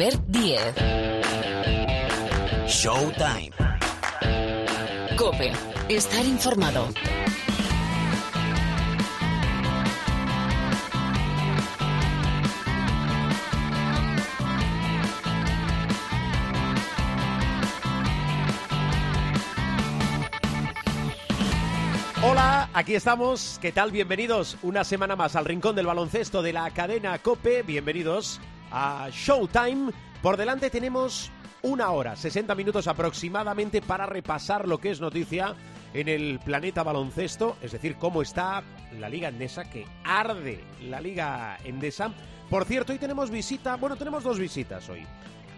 Albert Díez. Showtime. Cope. Estar informado. Hola, aquí estamos. ¿Qué tal? Bienvenidos una semana más al Rincón del Baloncesto de la cadena Cope. Bienvenidos a Showtime. Por delante tenemos una hora, 60 minutos aproximadamente para repasar lo que es noticia en el planeta baloncesto, es decir, cómo está la Liga Endesa, que arde la Liga Endesa. Por cierto, hoy tenemos visita, bueno, tenemos dos visitas hoy.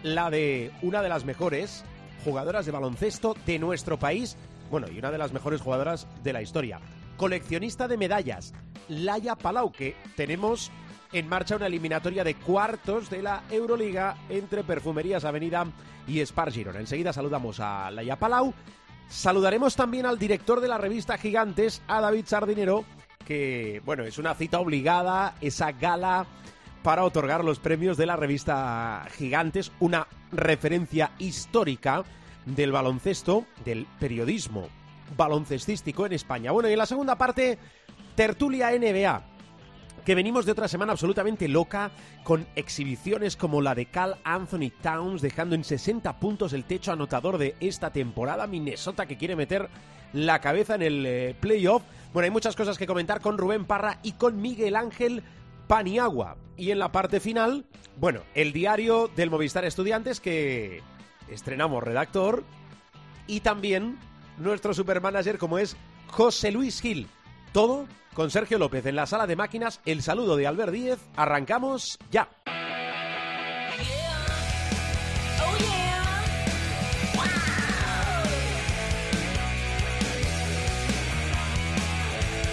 La de una de las mejores jugadoras de baloncesto de nuestro país, bueno, y una de las mejores jugadoras de la historia. Coleccionista de medallas, Laia Palau, que tenemos en marcha una eliminatoria de cuartos de la Euroliga entre Perfumerías Avenida y Spar Girona. Enseguida saludamos a Laia Palau. Saludaremos también al director de la revista Gigantes, a David Sardinero, que, bueno, es una cita obligada, esa gala para otorgar los premios de la revista Gigantes, una referencia histórica del baloncesto, del periodismo baloncestístico en España. Bueno, y en la segunda parte, tertulia NBA, que venimos de otra semana absolutamente loca, con exhibiciones como la de Cal Anthony Towns, dejando en 60 puntos el techo anotador de esta temporada, Minnesota que quiere meter la cabeza en el eh, playoff. Bueno, hay muchas cosas que comentar con Rubén Parra y con Miguel Ángel Paniagua. Y en la parte final, bueno, el diario del Movistar Estudiantes que estrenamos redactor y también nuestro supermanager como es José Luis Gil. Todo con Sergio López en la sala de máquinas. El saludo de Albert Díez. Arrancamos ya.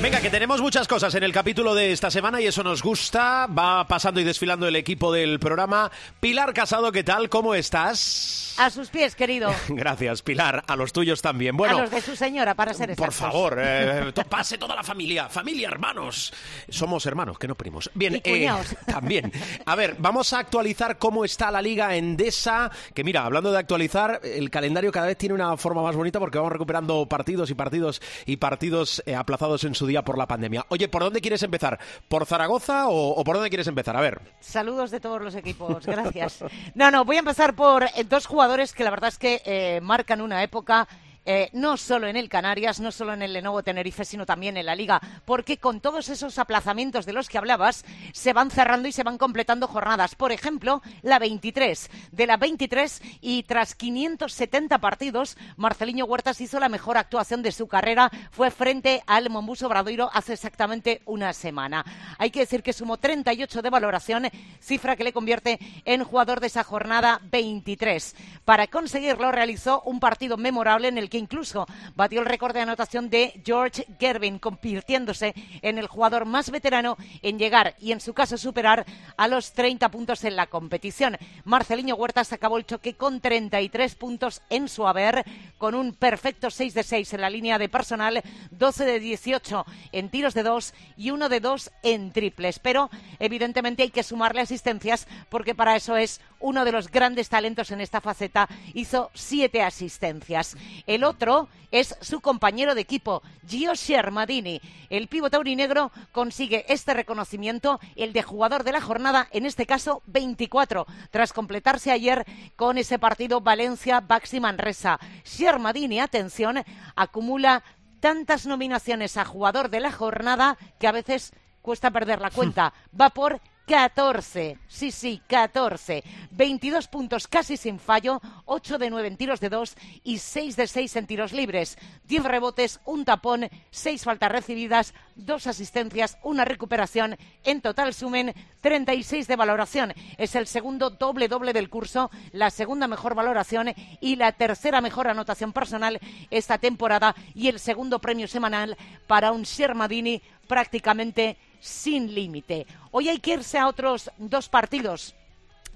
Venga, que tenemos muchas cosas en el capítulo de esta semana y eso nos gusta. Va pasando y desfilando el equipo del programa. Pilar Casado, ¿qué tal? ¿Cómo estás? A sus pies, querido. Gracias, Pilar. A los tuyos también. Bueno, a los de su señora, para ser por exactos. favor, eh, pase toda la familia. Familia, hermanos. Somos hermanos, que no primos. Bien, Y cuñados. también. A ver, vamos a actualizar cómo está la Liga Endesa. Que mira, hablando de actualizar, el calendario cada vez tiene una forma más bonita porque vamos recuperando partidos y partidos y partidos eh, aplazados en su día por la pandemia. Oye, ¿por dónde quieres empezar? ¿Por Zaragoza o, o por dónde quieres empezar? A ver. Saludos de todos los equipos, gracias. No, no, voy a empezar por eh, dos jugadores que la verdad es que eh, marcan una época. Eh, no solo en el Canarias, no solo en el Lenovo Tenerife, sino también en la Liga, porque con todos esos aplazamientos de los que hablabas, se van cerrando y se van completando jornadas. Por ejemplo, la 23. De la 23 y tras 570 partidos, Marceliño Huertas hizo la mejor actuación de su carrera. Fue frente al Mombuso Bradoiro hace exactamente una semana. Hay que decir que sumó 38 de valoración, cifra que le convierte en jugador de esa jornada 23. Para conseguirlo, realizó un partido memorable en el que incluso batió el récord de anotación de George Gervin, convirtiéndose en el jugador más veterano en llegar y, en su caso, superar a los 30 puntos en la competición. Marceliño Huertas acabó el choque con 33 puntos en su haber, con un perfecto 6 de 6 en la línea de personal, 12 de 18 en tiros de 2 y 1 de 2 en triples. Pero, evidentemente, hay que sumarle asistencias porque para eso es uno de los grandes talentos en esta faceta. Hizo siete asistencias. El otro es su compañero de equipo, Gio Shermadini. El pívot aurinegro consigue este reconocimiento, el de jugador de la jornada, en este caso 24, tras completarse ayer con ese partido Valencia-Baxi Manresa. Shermadini, atención, acumula tantas nominaciones a jugador de la jornada que a veces cuesta perder la cuenta. Va por 14, sí, sí, 14. 22 puntos casi sin fallo, 8 de 9 en tiros de 2 y 6 de 6 en tiros libres. 10 rebotes, un tapón, 6 faltas recibidas, 2 asistencias, una recuperación. En total sumen 36 de valoración. Es el segundo doble-doble del curso, la segunda mejor valoración y la tercera mejor anotación personal esta temporada y el segundo premio semanal para un Shermadini prácticamente sin límite. Hoy hay que irse a otros dos partidos.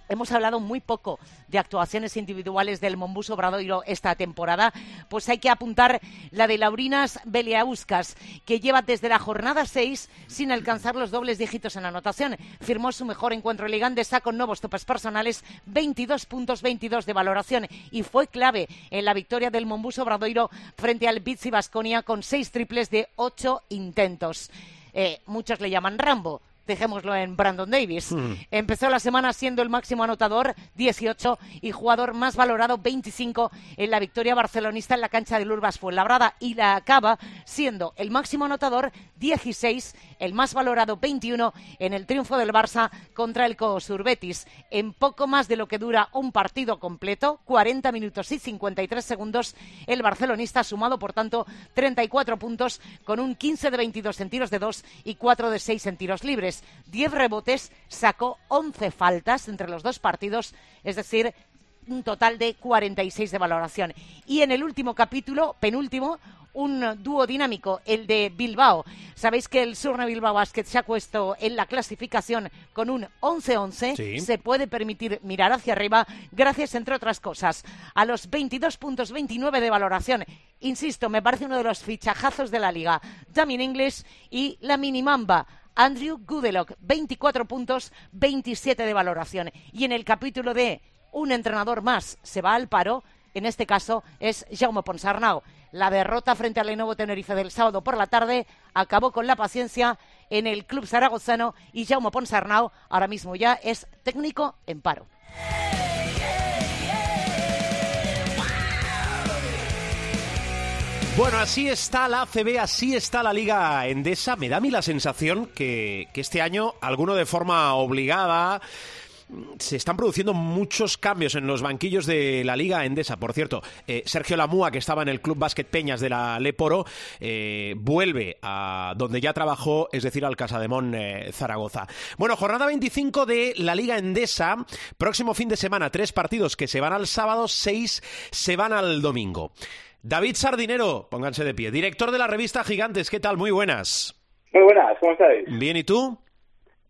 hemos hablado muy poco de actuaciones individuales del Mombus Obradoiro esta temporada, pues hay que apuntar la de Laurinas Beliauskas, que lleva desde la jornada 6 sin alcanzar los dobles dígitos en anotación. Firmó su mejor encuentro ligandesa con nuevos topes personales, 22 puntos 22 de valoración y fue clave en la victoria del Mombus Obradoiro frente al Bizzi Basconia con seis triples de ocho intentos. Eh, muchos le llaman Rambo, dejémoslo en Brandon Davis. Hmm. Empezó la semana siendo el máximo anotador, 18, y jugador más valorado, 25, en la victoria barcelonista en la cancha del Urbas Fuenlabrada, y la acaba siendo el máximo anotador, 16, el más valorado, 21, en el triunfo del Barça contra el Cosurbetis. En poco más de lo que dura un partido completo, 40 minutos y 53 segundos, el barcelonista ha sumado, por tanto, 34 puntos, con un 15 de 22 en tiros de 2 y 4 de 6 en tiros libres. 10 rebotes, sacó 11 faltas entre los dos partidos, es decir, un total de 46 de valoración. Y en el último capítulo, penúltimo, un dúo dinámico, el de Bilbao. Sabéis que el Surne Bilbao Basket se ha puesto en la clasificación con un 11-11. Sí. Se puede permitir mirar hacia arriba gracias, entre otras cosas, a los 22 puntos 29 de valoración. Insisto, me parece uno de los fichajazos de la liga. Damien English y la Minimamba. Andrew Goodelock, 24 puntos, 27 de valoración. Y en el capítulo de un entrenador más se va al paro, en este caso es Jaume Ponsarnau. La derrota frente al Lenovo Tenerife del sábado por la tarde acabó con la paciencia en el club zaragozano y Jaume Ponsarnau ahora mismo ya es técnico en paro. Bueno, así está la ACB, así está la Liga Endesa. Me da a mí la sensación que, este año, alguno de forma obligada, se están produciendo muchos cambios en los banquillos de la Liga Endesa. Por cierto, eh, Sergio Lamúa, que estaba en el Club Básquet Peñas de la Leporo, eh, vuelve a donde ya trabajó, es decir, al Casademón eh, Zaragoza. Bueno, jornada 25 de la Liga Endesa. Próximo fin de semana, tres partidos que se van al sábado, seis se van al domingo. David Sardinero, pónganse de pie, director de la revista Gigantes, ¿qué tal? Muy buenas. Muy buenas, ¿cómo estáis? Bien, ¿y tú?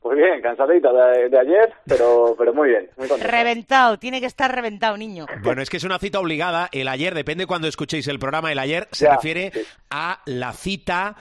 Pues bien, cansadita de, de ayer, pero, pero muy bien, muy contento. Reventado, tiene que estar reventado, niño. Bueno, es que es una cita obligada. El ayer, depende cuando escuchéis el programa, el ayer se Ya, refiere sí. a la cita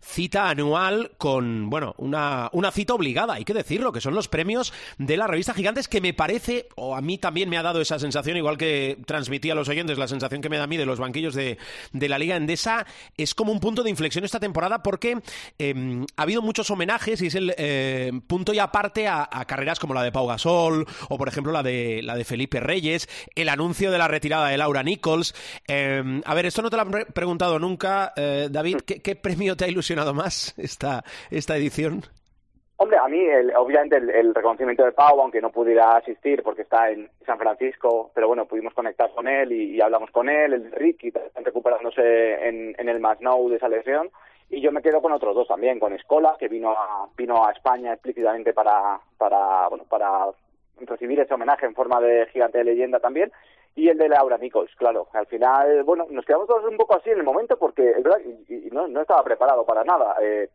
cita anual con, bueno, una, una cita obligada, hay que decirlo, que son los premios de la revista Gigantes, que me parece, o a mí también me ha dado esa sensación, igual que transmití a los oyentes la sensación que me da a mí de los banquillos de, de la Liga Endesa, es como un punto de inflexión esta temporada porque eh, ha habido muchos homenajes y es el eh, punto y aparte a, carreras como la de Pau Gasol o, por ejemplo, la de, la de Felipe Reyes, el anuncio de la retirada de Laura Nichols. Eh, a ver, esto no te lo han pre- preguntado nunca, eh, David, ¿qué, qué premio te ha ilusionado más esta, esta edición? Hombre, a mí, el- obviamente, el, el reconocimiento de Pau, aunque no pudiera asistir porque está en San Francisco, pero bueno, pudimos conectar con él y, y hablamos con él, el Ricky, recuperándose en, en el Masnou de esa lesión. Y yo me quedo con otros dos también, con Escola, que vino a, vino a España explícitamente para, para, bueno, para recibir ese homenaje en forma de gigante de leyenda también, y el de Laura Nichols, claro. Al final, bueno, nos quedamos todos un poco así en el momento porque, es verdad, y, no, no estaba preparado para nada. Eh,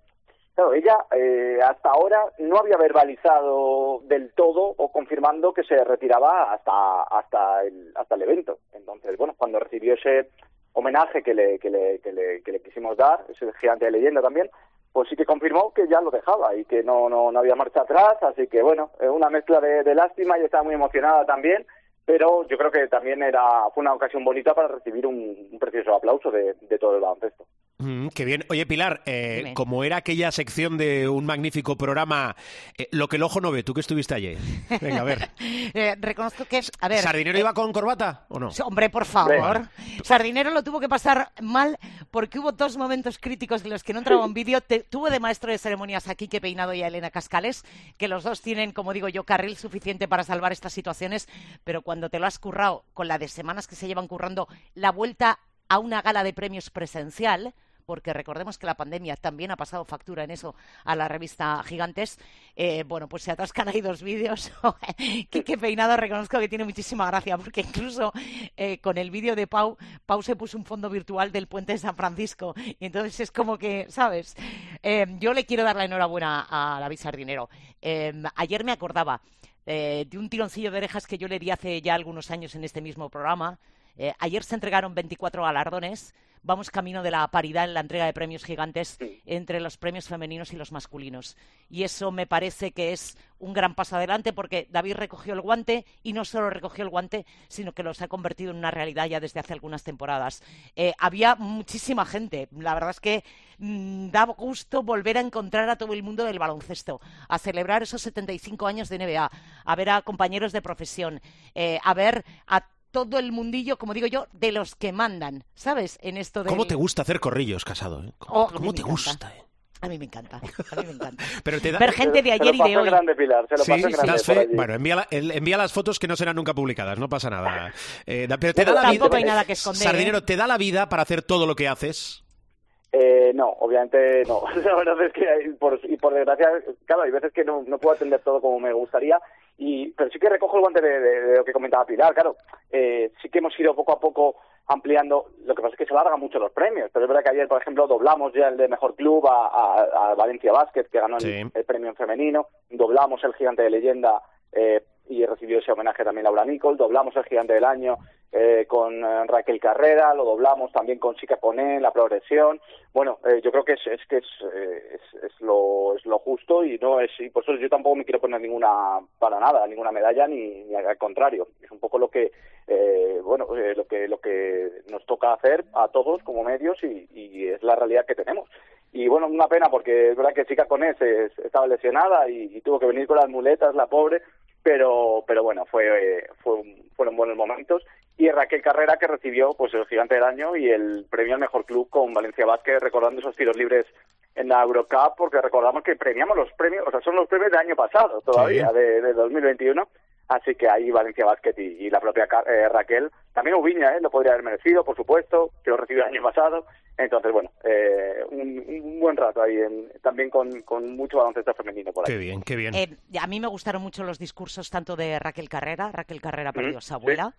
Claro, ella eh, hasta ahora no había verbalizado del todo o confirmando que se retiraba hasta hasta el hasta el evento. Entonces, bueno, cuando recibió ese homenaje que le que le, que le, que le quisimos dar, ese gigante de leyenda también, pues sí que confirmó que ya lo dejaba y que no no, no había marcha atrás. Así que bueno, eh, una mezcla de lástima y estaba muy emocionada también. Pero yo creo que también era fue una ocasión bonita para recibir un, un precioso aplauso de, de todo el baloncesto. Mm, qué bien. Oye, Pilar, eh, como era aquella sección de un magnífico programa, eh, lo que el ojo no ve, tú que estuviste ayer. Venga, a ver. Eh, reconozco que, a ver... ¿Sardinero iba con corbata o no? Hombre, por favor. Sardinero lo tuvo que pasar mal porque hubo dos momentos críticos en los que no entraba un vídeo. Te- tuvo de maestro de ceremonias aquí que Peinado y a Elena Cascales, que los dos tienen, como digo yo, carril suficiente para salvar estas situaciones, pero cuando te lo has currado con la de semanas que se llevan currando la vuelta a una gala de premios presencial, porque recordemos que la pandemia también ha pasado factura en eso a la revista Gigantes, eh, bueno, pues se atascan ahí dos vídeos. Qué Peinado reconozco que tiene muchísima gracia, porque incluso eh, con el vídeo de Pau, Pau se puso un fondo virtual del puente de San Francisco. Y entonces es como que, ¿sabes? Eh, yo le quiero dar la enhorabuena a David Sardinero. ayer me acordaba de un tironcillo de orejas que yo le di hace ya algunos años en este mismo programa. ayer se entregaron 24 galardones vamos camino de la paridad en la entrega de premios gigantes entre los premios femeninos y los masculinos. Y eso me parece que es un gran paso adelante porque David recogió el guante y no solo recogió el guante, sino que los ha convertido en una realidad ya desde hace algunas temporadas. Eh, había muchísima gente. La verdad es que mm, da gusto volver a encontrar a todo el mundo del baloncesto, a celebrar esos 75 años de NBA, a ver a compañeros de profesión, eh, a ver a todo el mundillo, como digo yo, de los que mandan, ¿sabes? En esto de... ¿Cómo te gusta hacer corrillos, casado? Eh? ¿Cómo, oh, te gusta? Eh? A mí me encanta, a mí me encanta. Pero te Ver gente de ayer y de hoy. Grande, Pilar, se lo sí, grande bueno, envía, envía, las fotos que no serán nunca publicadas, no pasa nada. Eh, pero te da la vida, hay nada que esconder. Sardinero, ¿te da la vida para hacer todo lo que haces? Eh, no, obviamente no. La verdad es que, por, y por desgracia, claro, hay veces que no, no puedo atender todo como me gustaría y, pero sí que recojo el guante de, lo que comentaba Pilar, claro. Eh, sí que hemos ido poco a poco ampliando. Lo que pasa es que se alargan mucho los premios. Pero es verdad que ayer, por ejemplo, doblamos ya el de mejor club a, Valencia Basket, que ganó el, premio en femenino. Doblamos el gigante de leyenda eh, y recibió ese homenaje también Laura Nicole. Doblamos el gigante del año eh, con eh, Raquel Carrera, lo doblamos también con Chica Poné, la progresión. Bueno, eh, yo creo que es, es que es, es, es, lo, es lo justo y no es y por eso yo tampoco me quiero poner ninguna para nada, ninguna medalla ni, ni al contrario. Es un poco lo que bueno lo que lo que nos toca hacer a todos como medios y, y es la realidad que tenemos y bueno, una pena porque es verdad que Chica Conés estaba lesionada y, tuvo que venir con las muletas, la pobre, pero pero bueno, fue, fue fueron buenos momentos. Y Raquel Carrera que recibió pues el gigante del año y el premio al mejor club con Valencia Vázquez recordando esos tiros libres en la Eurocup porque recordamos que premiamos los premios, o sea, son los premios del año pasado todavía, de, de 2021 Así que ahí Valencia Basket y, la propia eh, Raquel, también Ubiña, ¿eh? lo podría haber merecido, por supuesto, que lo recibió el año pasado. Entonces, bueno, eh, un, buen rato ahí, también con, con, mucho baloncesto femenino por ahí. Qué bien, qué bien. Eh, a mí me gustaron mucho los discursos tanto de Raquel Carrera, Raquel Carrera perdió a su abuela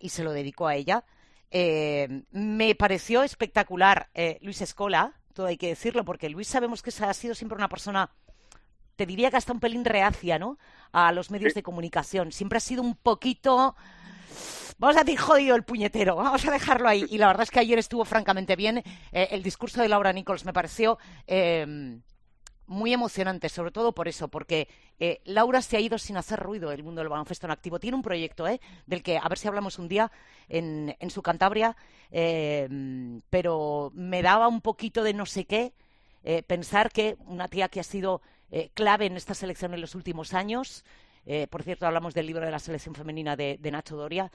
y se lo dedicó a ella. me pareció espectacular Luis Escola, todo hay que decirlo, porque Luis sabemos que ha sido siempre una persona te diría que hasta un pelín reacia, ¿no? A los medios de comunicación. Siempre ha sido un poquito... Vamos a decir jodido el puñetero, vamos a dejarlo ahí. Y la verdad es que ayer estuvo francamente bien. Eh, el discurso de Laura Nichols me pareció em, muy emocionante, sobre todo por eso, porque eh, Laura se ha ido sin hacer ruido del mundo del baloncesto en activo. Tiene un proyecto, ¿eh? Del que a ver si hablamos un día en, en su Cantabria, em, pero me daba un poquito de no sé qué pensar que una tía que ha sido eh, clave en esta selección en los últimos años. Eh, por cierto, hablamos del libro de la selección femenina de, Nacho Doria,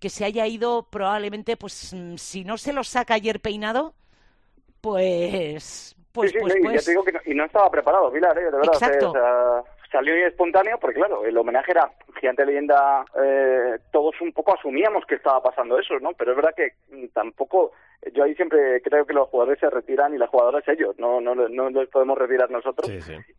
que se haya ido probablemente, pues mm, si no se lo saca ayer peinado, pues... Pues, pues, pues... digo que no, y no estaba preparado, Pilar, ¿eh? de verdad. Exacto salió espontáneo porque claro el homenaje era gigante leyenda eh, todos un poco asumíamos que estaba pasando eso no pero es verdad que mm, tampoco yo ahí siempre creo que los jugadores se retiran y las jugadoras ellos no no no nos podemos retirar nosotros.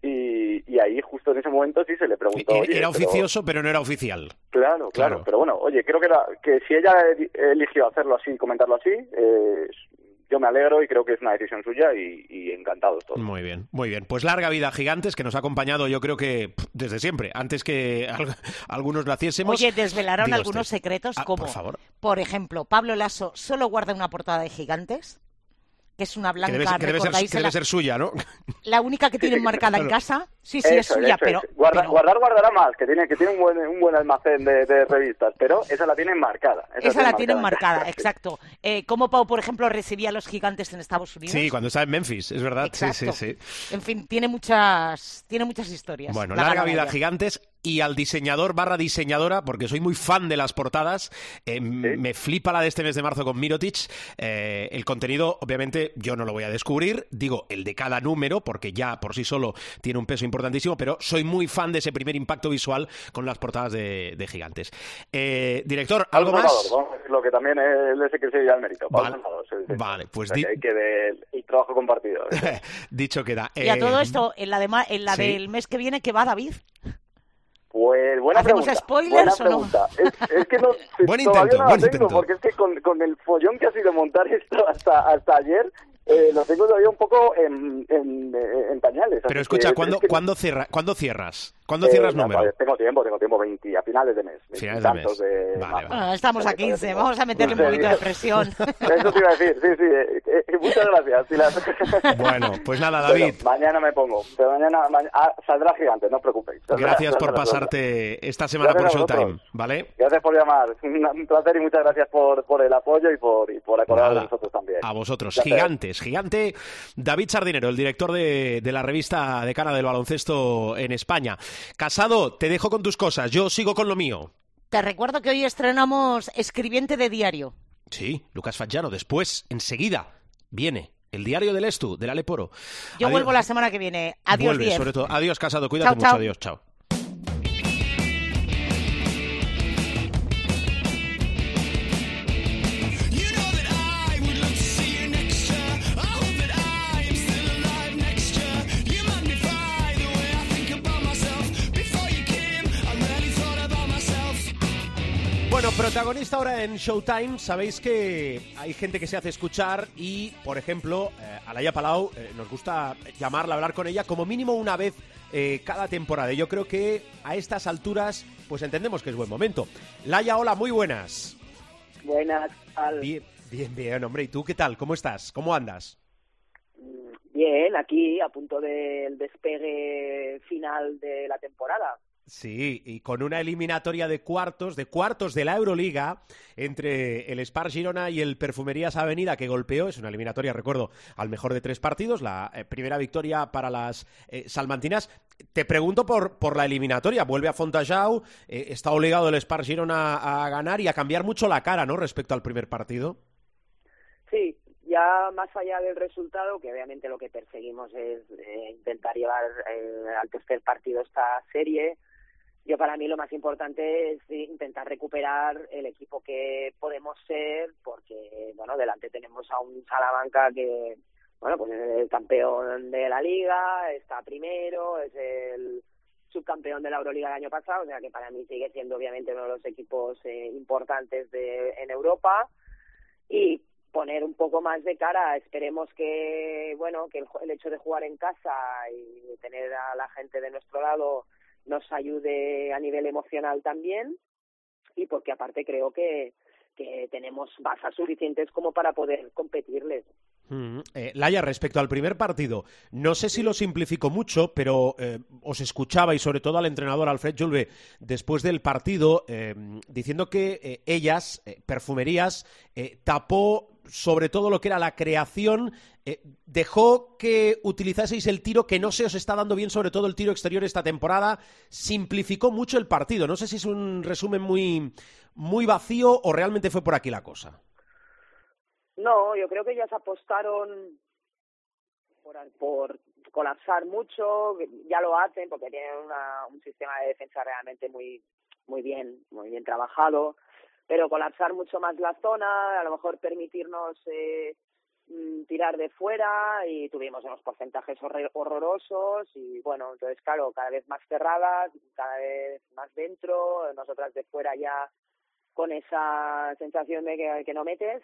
Y, y, ahí justo en ese momento sí se le preguntó era oficioso pero... no era oficial claro, claro pero bueno oye creo que era que si ella eligió hacerlo así comentarlo así eh, yo me alegro y creo que es una decisión suya y, y encantados todos. Muy bien, muy bien. Pues larga vida Gigantes, que nos ha acompañado yo creo que desde siempre, antes que algunos lo haciésemos. Oye, desvelaron algunos secretos ah, como, por, favor. por ejemplo, Pablo Lasso solo guarda una portada de Gigantes que es una blanca, que debe, ser, ser, suya, ¿no? La única que tiene marcada en casa, sí, sí, es suya, pero, Guardar guardará más, que tiene, que tiene un, buen, un buen almacén de, revistas, pero esa la tiene marcada. Esa, la tienen marcada, exacto. Eh, ¿Cómo Pau, por ejemplo, recibía a los gigantes en Estados Unidos? Sí, cuando estaba en Memphis, es verdad. Sí, sí, sí. En fin, tiene muchas, tiene muchas historias. Bueno, larga vida gigantes. Y al diseñador barra diseñadora, porque soy muy fan de las portadas. Eh, me flipa la de este mes de marzo con Mirotic. Eh, el contenido, obviamente, yo no lo voy a descubrir. Digo, el de cada número, porque ya por sí solo tiene un peso importantísimo, pero soy muy fan de ese primer impacto visual con las portadas de, Gigantes. Eh, director, ¿algo más? lo que también es ese que se el mérito. Vale, pues... que, el trabajo compartido. Dicho queda. Y a todo esto, en la, de, en la del mes que viene, ¿qué va, David? Pues buena ¿Hacemos pregunta. spoilers o no? Es, que no, buen intento, no buen tengo, intento. porque es que con, con, el follón que ha sido montar esto hasta, hasta ayer, eh, lo tengo todavía un poco en, en, en pañales. Pero escucha, ¿cuándo, ¿cuándo, cierra, ¿cuándo cierras? ¿Cuándo cierras eh, número? tengo tiempo, tengo tiempo, 20, a finales de mes. Finales de mes. De vale, Bueno, estamos a 15, vamos a meterle un poquito de presión. Eso te iba a decir, sí, sí. Eh, eh, muchas gracias. Bueno, pues nada, David. mañana me pongo, pero mañana, ah, saldrá gigante, no os preocupéis. gracias por pasarte esta semana por Showtime, ¿vale? Gracias por llamar, un placer y muchas gracias por, por el apoyo y por, y por acordar de nosotros también. A vosotros, gigantes, gigante David Sardinero, el director de, de la revista de cara del baloncesto en España. Casado, te dejo con tus cosas, yo sigo con lo mío. Te recuerdo que hoy estrenamos Escribiente de Diario. Sí, Lucas Faggiano. Después, enseguida, viene el diario del Estu, del Aleporo. Yo vuelvo la semana que viene. Adiós, Vuelve, sobre todo. Adiós, Casado. Cuídate mucho. Adiós, chao. Protagonista ahora en Showtime, sabéis que hay gente que se hace escuchar y, por ejemplo, eh, Alaya Palau eh, nos gusta llamarla, hablar con ella como mínimo una vez eh, cada temporada. Y yo creo que a estas alturas, pues entendemos que es buen momento. Laya, hola, muy buenas. Buenas, tal? Bien, bien, bien, hombre. ¿Y tú qué tal? ¿Cómo estás? ¿Cómo andas? Bien, aquí a punto del despegue final de la temporada. Sí, y con una eliminatoria de cuartos, de cuartos de la Euroliga, entre el Spar Girona y el Perfumerías Avenida que golpeó, es una eliminatoria, recuerdo, al mejor de tres partidos, la eh, primera victoria para las eh, salmantinas. Te pregunto por, por la eliminatoria, vuelve a Fontajau, eh, está obligado el Spar Girona a, ganar y a cambiar mucho la cara, ¿no?, respecto al primer partido. Sí, ya más allá del resultado, que obviamente lo que perseguimos es intentar llevar al tercer partido esta serie, yo para mí lo más importante es intentar recuperar el equipo que podemos ser, porque, bueno, delante tenemos a un Salamanca que, bueno, pues es el campeón de la liga, está primero, es el subcampeón de la Euroliga el año pasado, o sea que para mí sigue siendo obviamente uno de los equipos eh, importantes de, en Europa. Y poner un poco más de cara, esperemos que, bueno, que el, el hecho de jugar en casa y tener a la gente de nuestro lado nos ayude a nivel emocional también y porque aparte creo que, que tenemos bazas suficientes como para poder competirles. Mm, eh, Laia, respecto al primer partido, no sé si lo simplifico mucho, pero eh, os escuchaba y sobre todo al entrenador Alfred Julve después del partido eh, diciendo que ellas, perfumerías, tapó sobre todo lo que era la creación, eh, dejó que utilizaseis el tiro que no se os está dando bien, sobre todo el tiro exterior esta temporada, simplificó mucho el partido. No sé si es un resumen muy, muy vacío o realmente fue por aquí la cosa. No, yo creo que ellas apostaron por, por colapsar mucho, ya lo hacen porque tienen una, un sistema de defensa realmente muy muy bien, muy bien trabajado pero colapsar mucho más la zona, a lo mejor permitirnos eh, mm, tirar de fuera y tuvimos unos porcentajes horrorosos y bueno, entonces claro, cada vez más cerradas, cada vez más dentro, nosotras de fuera ya con esa sensación de que, no metes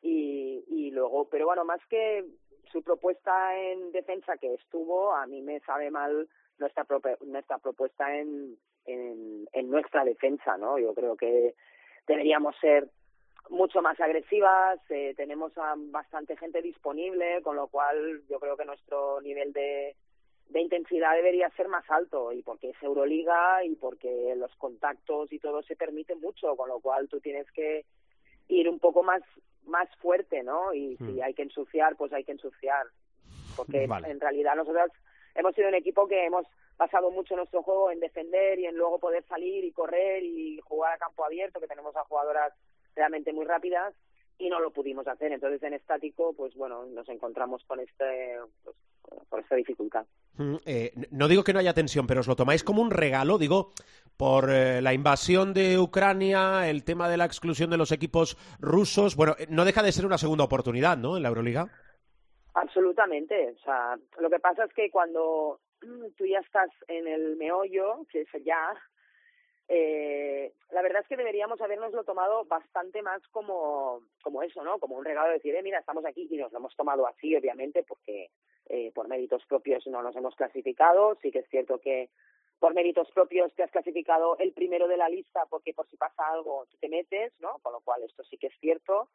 y, y luego, pero bueno, más que su propuesta en defensa que estuvo, a mí me sabe mal nuestra, nuestra propuesta en, en, en nuestra defensa, ¿no? Yo creo que deberíamos ser mucho más agresivas, eh, tenemos a bastante gente disponible, con lo cual yo creo que nuestro nivel de, de intensidad debería ser más alto y porque es Euroliga y porque los contactos y todo se permite mucho, con lo cual tú tienes que ir un poco más más fuerte, ¿no? Y si hmm. hay que ensuciar, pues hay que ensuciar, porque en realidad nosotros hemos sido un equipo que hemos basado mucho nuestro juego en defender y en luego poder salir y correr y jugar a campo abierto, que tenemos a jugadoras realmente muy rápidas y no lo pudimos hacer. Entonces, en estático, pues bueno, nos encontramos con este, pues, con esta dificultad. Mm, eh, no digo que no haya tensión, pero os lo tomáis como un regalo, digo, por eh, la invasión de Ucrania, el tema de la exclusión de los equipos rusos. Bueno, eh, no deja de ser una segunda oportunidad, ¿no? En la Euroliga. Absolutamente. O sea, lo que pasa es que cuando tú ya estás en el meollo, que es ya, eh, la verdad es que deberíamos habernoslo tomado bastante más como, como eso, ¿no? Como un regalo de decir, eh, mira, estamos aquí y nos lo hemos tomado así, obviamente, porque eh, por méritos propios no nos hemos clasificado. Sí que es cierto que por méritos propios te has clasificado el primero de la lista porque por si pasa algo tú te metes, ¿no? Con lo cual esto sí que es cierto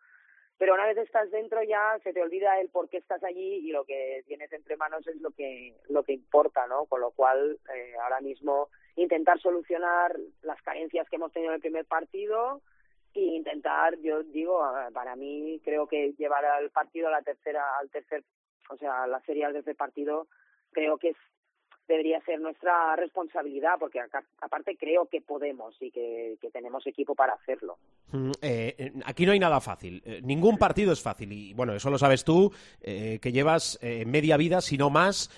pero una vez estás dentro ya se te olvida el por qué estás allí y lo que tienes entre manos es lo que lo que importa no con lo cual eh, ahora mismo intentar solucionar las carencias que hemos tenido en el primer partido e intentar yo digo para mí creo que llevar al partido a la tercera al tercer o sea la serie al tercer partido creo que es debería ser nuestra responsabilidad, porque aparte creo que podemos y que, tenemos equipo para hacerlo. Mm, eh, eh, aquí no hay nada fácil, eh, ningún partido es fácil y bueno, eso lo sabes tú, que llevas media vida, si no más,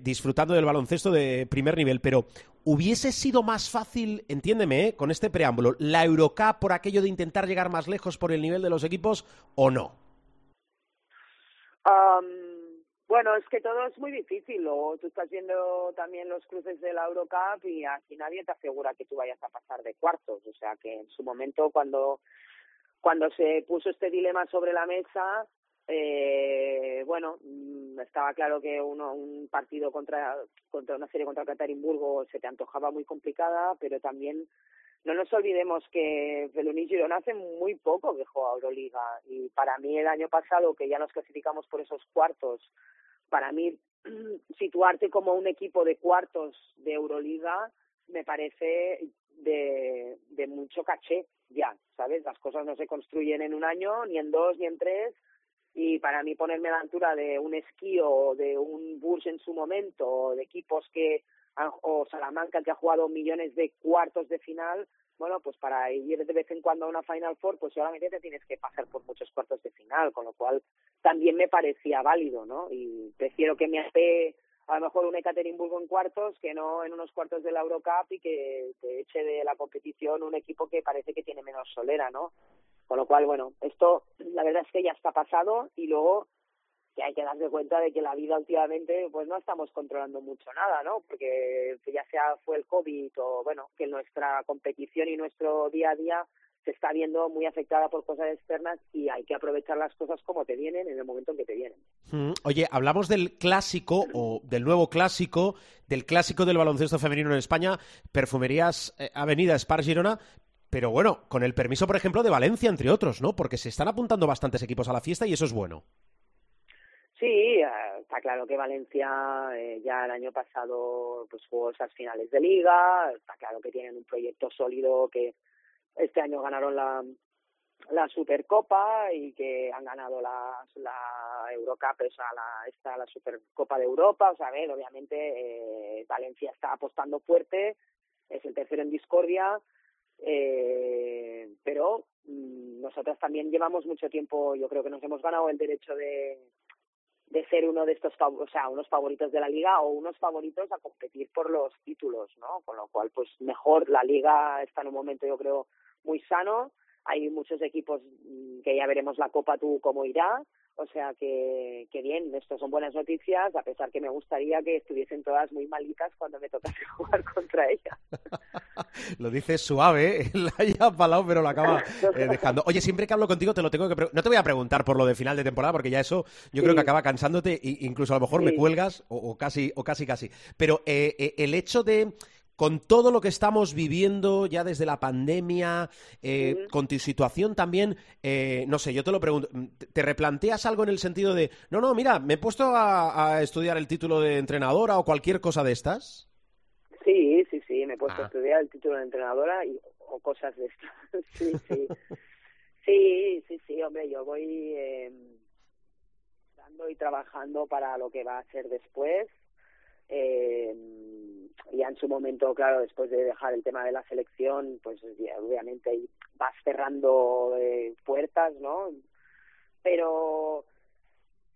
disfrutando del baloncesto de primer nivel, pero ¿hubiese sido más fácil, entiéndeme, con este preámbulo, la Eurocup por aquello de intentar llegar más lejos por el nivel de los equipos o no? Bueno, es que todo es muy difícil. Luego tú estás viendo también los cruces de la Eurocup y aquí nadie te asegura que tú vayas a pasar de cuartos. O sea que en su momento, cuando, cuando se puso este dilema sobre la mesa, eh, bueno, mm, estaba claro que uno, un partido contra, contra una serie contra Catarimburgo se te antojaba muy complicada, pero también no nos olvidemos que Feloni Girona hace muy poco que juega Euroliga y para mí el año pasado que ya nos clasificamos por esos cuartos para mí situarte como un equipo de cuartos de Euroliga me parece de, mucho caché ya, ¿sabes? Las cosas no se construyen en un año, ni en dos, ni en tres, y para mí ponerme a la altura de un esquí o de un Burs en su momento, o de equipos que, o Salamanca que ha jugado millones de cuartos de final, bueno, pues para ir de vez en cuando a una Final Four, pues solamente te tienes que pasar por muchos cuartos de final, con lo cual también me parecía válido, ¿no? Y prefiero que me hace a lo mejor un Ekaterimburgo en cuartos que no en unos cuartos de la Eurocup y que te eche de la competición un equipo que parece que tiene menos solera, ¿no? Con lo cual, bueno, esto la verdad es que ya está pasado y luego que hay que darse cuenta de que la vida últimamente pues no estamos controlando mucho nada, ¿no? Porque ya sea fue el COVID o bueno, que nuestra competición y nuestro día a día se está viendo muy afectada por cosas externas y hay que aprovechar las cosas como te vienen en el momento en que te vienen. Mm, oye, hablamos del clásico o del nuevo clásico, del clásico del baloncesto femenino en España, Perfumerías eh, Avenida Spar Girona, pero bueno, con el permiso, por ejemplo, de Valencia, entre otros, ¿no? Porque se están apuntando bastantes equipos a la fiesta y eso es bueno. Sí, eh, está claro que Valencia eh, ya el año pasado pues jugó esas finales de liga, está claro que tienen un proyecto sólido que este año ganaron la, la Supercopa y que han ganado la, la Eurocup, o sea, la, esta, la Supercopa de Europa. O sea, a ver, obviamente eh, Valencia está apostando fuerte, es el tercero en discordia, eh, pero mm, nosotros también llevamos mucho tiempo, yo creo que nos hemos ganado el derecho de, de ser uno de estos, o sea, unos favoritos de la liga o unos favoritos a competir por los títulos, ¿no? Con lo cual, pues mejor la liga está en un momento, yo creo, muy sano. Hay muchos equipos mm, que ya veremos la Copa tú cómo irá. O sea que, que bien, esto son buenas noticias, a pesar que me gustaría que estuviesen todas muy malitas cuando me tocase jugar contra ellas. lo dices suave, la haya palado, pero lo acaba eh, dejando. Oye, siempre que hablo contigo te lo tengo que no te voy a preguntar por lo de final de temporada, porque ya eso yo creo que acaba cansándote e incluso a lo mejor me cuelgas o, casi o casi casi. Pero eh, eh, el hecho de con todo lo que estamos viviendo ya desde la pandemia, eh, con tu situación también, eh, no sé, yo te lo pregunto, ¿te replanteas algo en el sentido de, no, no, mira, me he puesto a, estudiar el título de entrenadora o cualquier cosa de estas? Sí, sí, sí, me he puesto a ah. estudiar el título de entrenadora y, o cosas de estas. sí, sí. sí, sí, sí, hombre, yo voy eh, dando y trabajando para lo que va a ser después. Eh, ya en su momento, claro, después de dejar el tema de la selección, pues obviamente vas cerrando eh, puertas, ¿no? Pero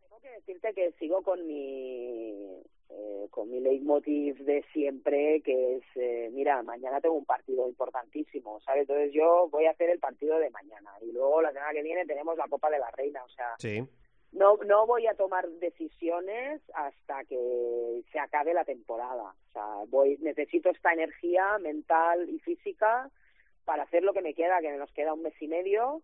tengo que decirte que sigo con mi eh, con mi leitmotiv de siempre, que es, eh, mira, mañana tengo un partido importantísimo, ¿sabes? Entonces yo voy a hacer el partido de mañana y luego la semana que viene tenemos la Copa de la Reina, o sea, Sí. No no voy a tomar decisiones hasta que se acabe la temporada. O sea, voy necesito esta energía mental y física para hacer lo que me queda, que nos queda un mes y medio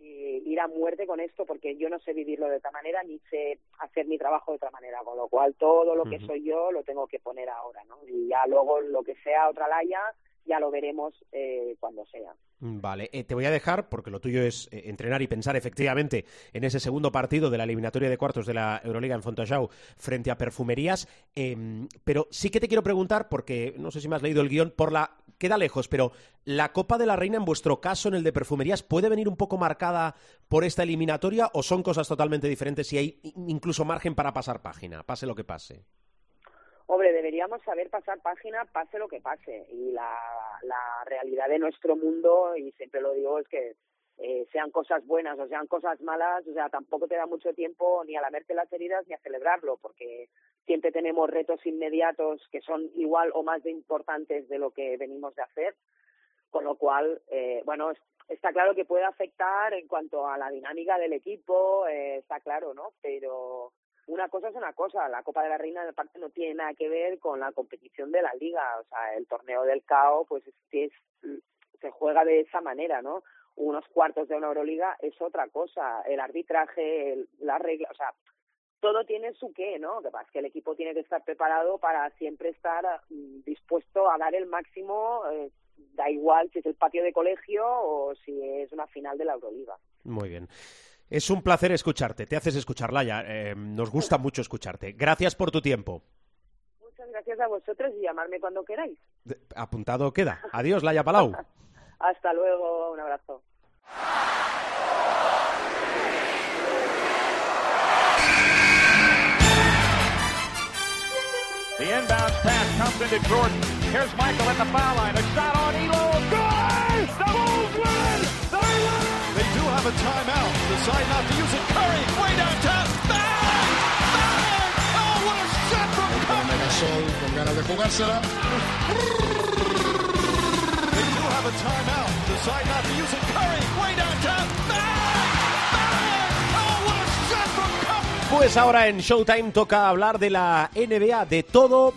y ir a muerte con esto porque yo no sé vivirlo de otra manera ni sé hacer mi trabajo de otra manera, con lo cual todo lo que soy yo lo tengo que poner ahora, ¿no? Y ya luego lo que sea otra laya ya lo veremos eh, cuando sea. Vale, eh, te voy a dejar, porque lo tuyo es eh, entrenar y pensar efectivamente en ese segundo partido de la eliminatoria de cuartos de la Euroliga en Fontajau frente a Perfumerías, em, pero sí que te quiero preguntar, porque no sé si me has leído el guion, por la... queda lejos, pero la Copa de la Reina en vuestro caso, en el de Perfumerías, ¿puede venir un poco marcada por esta eliminatoria o son cosas totalmente diferentes y hay incluso margen para pasar página, pase lo que pase? Hombre, deberíamos saber pasar página, pase lo que pase. Y la, la realidad de nuestro mundo, y siempre lo digo, es que eh, sean cosas buenas o sean cosas malas, o sea, tampoco te da mucho tiempo ni a lamerte las heridas ni a celebrarlo, porque siempre tenemos retos inmediatos que son igual o más de importantes de lo que venimos de hacer. Con lo cual, eh, bueno, es- está claro que puede afectar en cuanto a la dinámica del equipo, eh, está claro, ¿no? Pero una cosa es una cosa, la Copa de la Reina de parte no tiene nada que ver con la competición de la liga, o sea, el torneo del CAO pues es, es- se juega de esa manera, ¿no? Unos cuartos de una Euroliga es otra cosa, el arbitraje, el- la regla, o sea, todo tiene su qué, ¿no? Que que el equipo tiene que estar preparado para siempre estar mm, dispuesto a dar el máximo, eh, da igual si es el patio de colegio o si es una final de la Euroliga. Muy bien. Es un placer escucharte, te haces escuchar, Laia. Eh, nos gusta mucho escucharte. Gracias por tu tiempo. Muchas gracias a vosotros y llamarme cuando queráis. De- Apuntado queda. Adiós, Laia Palau. Hasta luego, un abrazo. The inbound pass comes into Jordan. Here's Michael at the foul line. A shot on Elo. Good! Have a timeout. Decide not to use it. Curry, way downtown. Bang! Bang! Oh, what a shot from Curry! Sol con ganas de jugársela. They do have a timeout. Decide not to use it. Curry, way downtown. Bang! Bang! Oh, what a shot from Curry! Pues ahora en Showtime toca hablar de la NBA, de todo,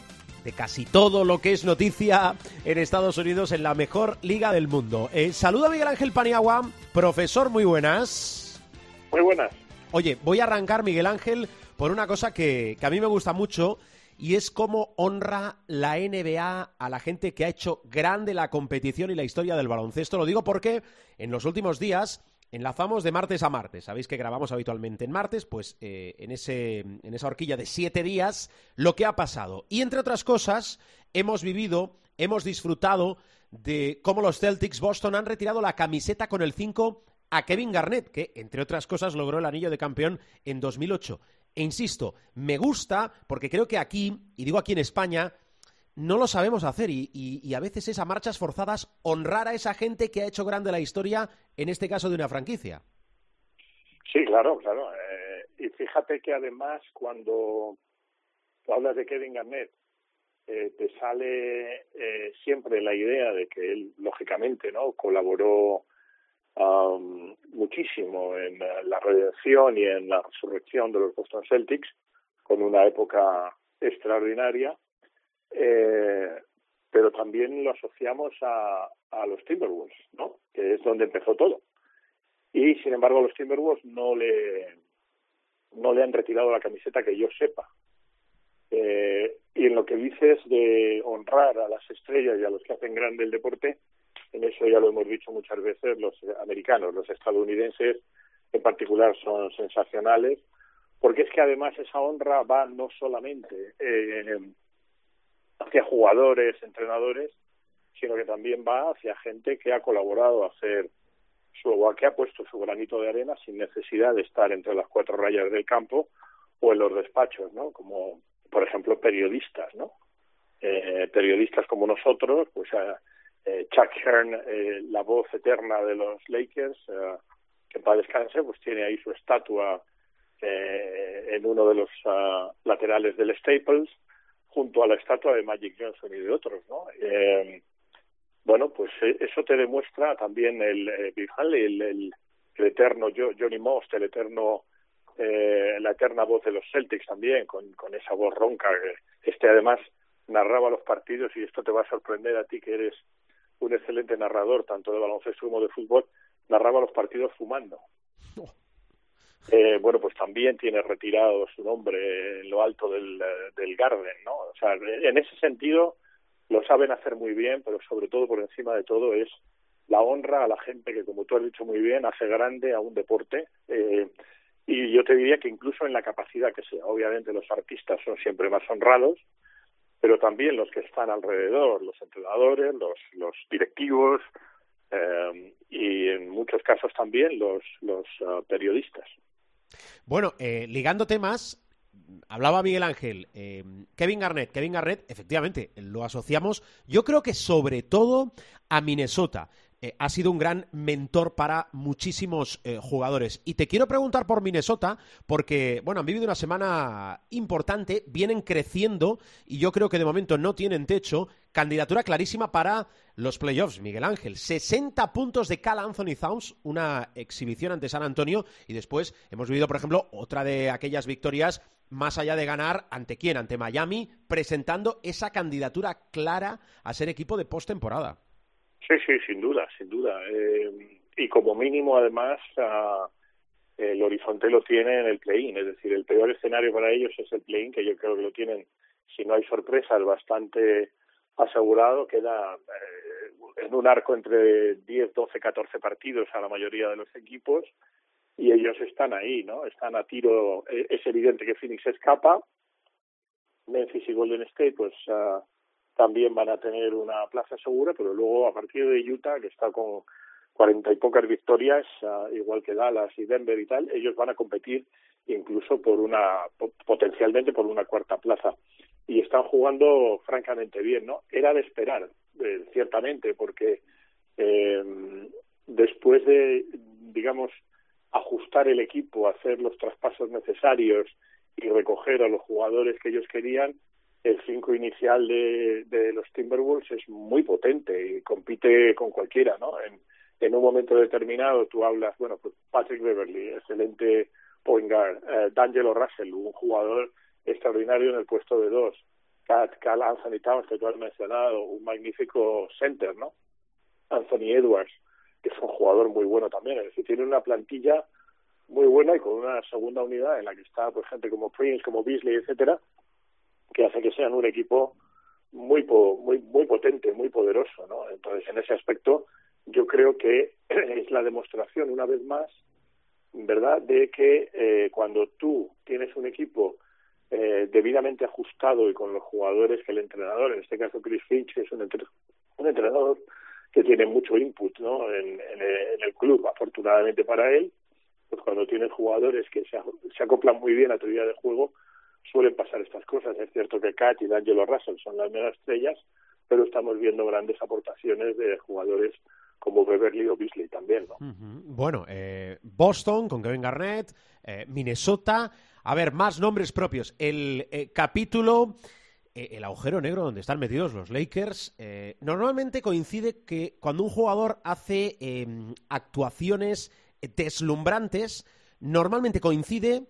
de casi todo lo que es noticia en Estados Unidos en la mejor liga del mundo. Eh, saluda a Miguel Ángel Paniagua, profesor, muy buenas. Muy buenas. Oye, voy a arrancar, Miguel Ángel, por una cosa que, que a mí me gusta mucho y es cómo honra la NBA a la gente que ha hecho grande la competición y la historia del baloncesto. Lo digo porque en los últimos días enlazamos de martes a martes. Sabéis que grabamos habitualmente en martes, pues eh, en, ese, en esa horquilla de siete días, lo que ha pasado. Y entre otras cosas, hemos vivido, hemos disfrutado de cómo los Celtics Boston han retirado la camiseta con el 5 a Kevin Garnett, que entre otras cosas logró el anillo de campeón en 2008. E insisto, me gusta porque creo que aquí, y digo aquí en España, no lo sabemos hacer y, y- a veces es a marchas forzadas honrar a esa gente que ha hecho grande la historia, en este caso de una franquicia. Sí, claro, claro. Eh, y fíjate que además cuando hablas de Kevin Garnett, eh, te sale eh, siempre la idea de que él, lógicamente, no colaboró um, muchísimo en la redención y en la resurrección de los Boston Celtics, con una época extraordinaria, eh, pero también lo asociamos a, a los Timberwolves, ¿no? Que es donde empezó todo. Y sin embargo, los Timberwolves no le no le han retirado la camiseta que yo sepa. Eh, y en lo que dices de honrar a las estrellas y a los que hacen grande el deporte, en eso ya lo hemos dicho muchas veces, los americanos, los estadounidenses en particular son sensacionales, porque es que además esa honra va no solamente eh, hacia jugadores, entrenadores, sino que también va hacia gente que ha colaborado a hacer su, que ha puesto su granito de arena sin necesidad de estar entre las cuatro rayas del campo o en los despachos, ¿no? Como, por ejemplo, periodistas, ¿no? eh, periodistas como nosotros, pues eh, Chuck Hearn, eh, la voz eterna de los Lakers, eh, que para descanse, pues tiene ahí su estatua eh, en uno de los uh, laterales del Staples, junto a la estatua de Magic Johnson y de otros, ¿no? Eh, bueno, pues eh, eso te demuestra también el, eh, el, el, el eterno Johnny Most, el eterno eh, la eterna voz de los Celtics también, con, con esa voz ronca. Este además narraba los partidos y esto te va a sorprender a ti que eres un excelente narrador, tanto de baloncesto como de fútbol, narraba los partidos fumando. Eh, bueno, pues también tiene retirado su nombre en lo alto del, del Garden, ¿no? O sea, en ese sentido lo saben hacer muy bien, pero sobre todo, por encima de todo, es la honra a la gente que, como tú has dicho muy bien, hace grande a un deporte. Eh, y yo te diría que incluso en la capacidad que sea. Obviamente los artistas son siempre más honrados, pero también los que están alrededor, los entrenadores, los, los directivos eh, y en muchos casos también los, los uh, periodistas. Bueno, eh, ligando temas, hablaba Miguel Ángel, eh, Kevin Garnett, Kevin Garnett, efectivamente, lo asociamos, yo creo que sobre todo a Minnesota. Eh, ha sido un gran mentor para muchísimos eh, jugadores. Y te quiero preguntar por Minnesota, porque, bueno, han vivido una semana importante, vienen creciendo y yo creo que de momento no tienen techo. Candidatura clarísima para los playoffs, Miguel Ángel. 60 puntos de Cal Anthony Towns, una exhibición ante San Antonio. Y después hemos vivido, por ejemplo, otra de aquellas victorias más allá de ganar, ¿ante quién? Ante Miami, presentando esa candidatura clara a ser equipo de postemporada. Sí, sí, sin duda, sin duda. Eh, y como mínimo, además, uh, el horizonte lo tiene en el play-in. Es decir, el peor escenario para ellos es el play-in, que yo creo que lo tienen, si no hay sorpresas, bastante asegurado. Queda eh, en un arco entre 10, 12, 14 partidos a la mayoría de los equipos y ellos están ahí, ¿no? Están a tiro. Es evidente que Phoenix escapa. Memphis y Golden State, pues. Uh, también van a tener una plaza segura, pero luego a partir de Utah, que está con cuarenta y pocas victorias, igual que Dallas y Denver y tal, ellos van a competir incluso por una, potencialmente por una cuarta plaza. Y están jugando francamente bien, ¿no? Era de esperar, eh, ciertamente, porque eh, después de, digamos, ajustar el equipo, hacer los traspasos necesarios y recoger a los jugadores que ellos querían, el cinco inicial de, de los Timberwolves es muy potente y compite con cualquiera, ¿no? En, en un momento determinado tú hablas, bueno, pues Patrick Beverly, excelente point guard, eh, D'Angelo Russell, un jugador extraordinario en el puesto de dos, Cal Anthony Towns, que tú has mencionado, un magnífico center, ¿no? Anthony Edwards, que es un jugador muy bueno también, es decir, tiene una plantilla muy buena y con una segunda unidad en la que está pues gente como Prince, como Beasley, etcétera, que hace que sean un equipo muy muy muy potente, muy poderoso, ¿no? Entonces, en ese aspecto yo creo que es la demostración una vez más, ¿verdad?, de que eh, cuando tú tienes un equipo eh, debidamente ajustado y con los jugadores que el entrenador, en este caso Chris Finch, es un, entre un entrenador que tiene mucho input ¿no? en, en, en, el club, afortunadamente para él, pues cuando tienes jugadores que se, se acoplan muy bien a tu idea de juego, suelen pasar estas cosas. Es cierto que Kat y D'Angelo Russell son las megas estrellas, pero estamos viendo grandes aportaciones de jugadores como Beverly o Beasley también, ¿no? Bueno, eh, Boston con Kevin Garnett, eh, Minnesota, a ver, más nombres propios. El eh, capítulo, eh, el agujero negro donde están metidos los Lakers, eh, normalmente coincide que cuando un jugador hace em, actuaciones deslumbrantes, normalmente coincide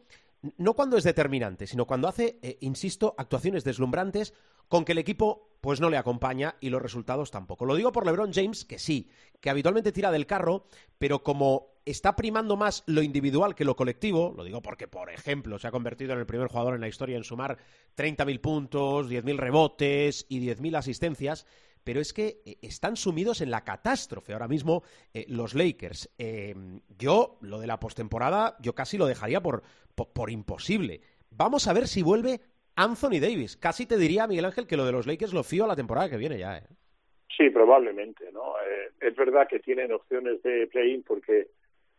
no cuando es determinante, sino cuando hace, eh, insisto, actuaciones deslumbrantes con que el equipo pues no le acompaña y los resultados tampoco. Lo digo por LeBron James, que sí, que habitualmente tira del carro, pero como está primando más lo individual que lo colectivo, lo digo porque, por ejemplo, se ha convertido en el primer jugador en la historia en sumar 30.000 puntos, 10.000 rebotes y 10.000 asistencias, pero es que eh, están sumidos en la catástrofe ahora mismo eh, los Lakers. Eh, yo, lo de la postemporada, yo casi lo dejaría por, por, imposible. Vamos a ver si vuelve Anthony Davis. Casi te diría, Miguel Ángel, que lo de los Lakers lo fío a la temporada que viene ya. ¿eh? Sí, probablemente, ¿no? es verdad que tienen opciones de play-in porque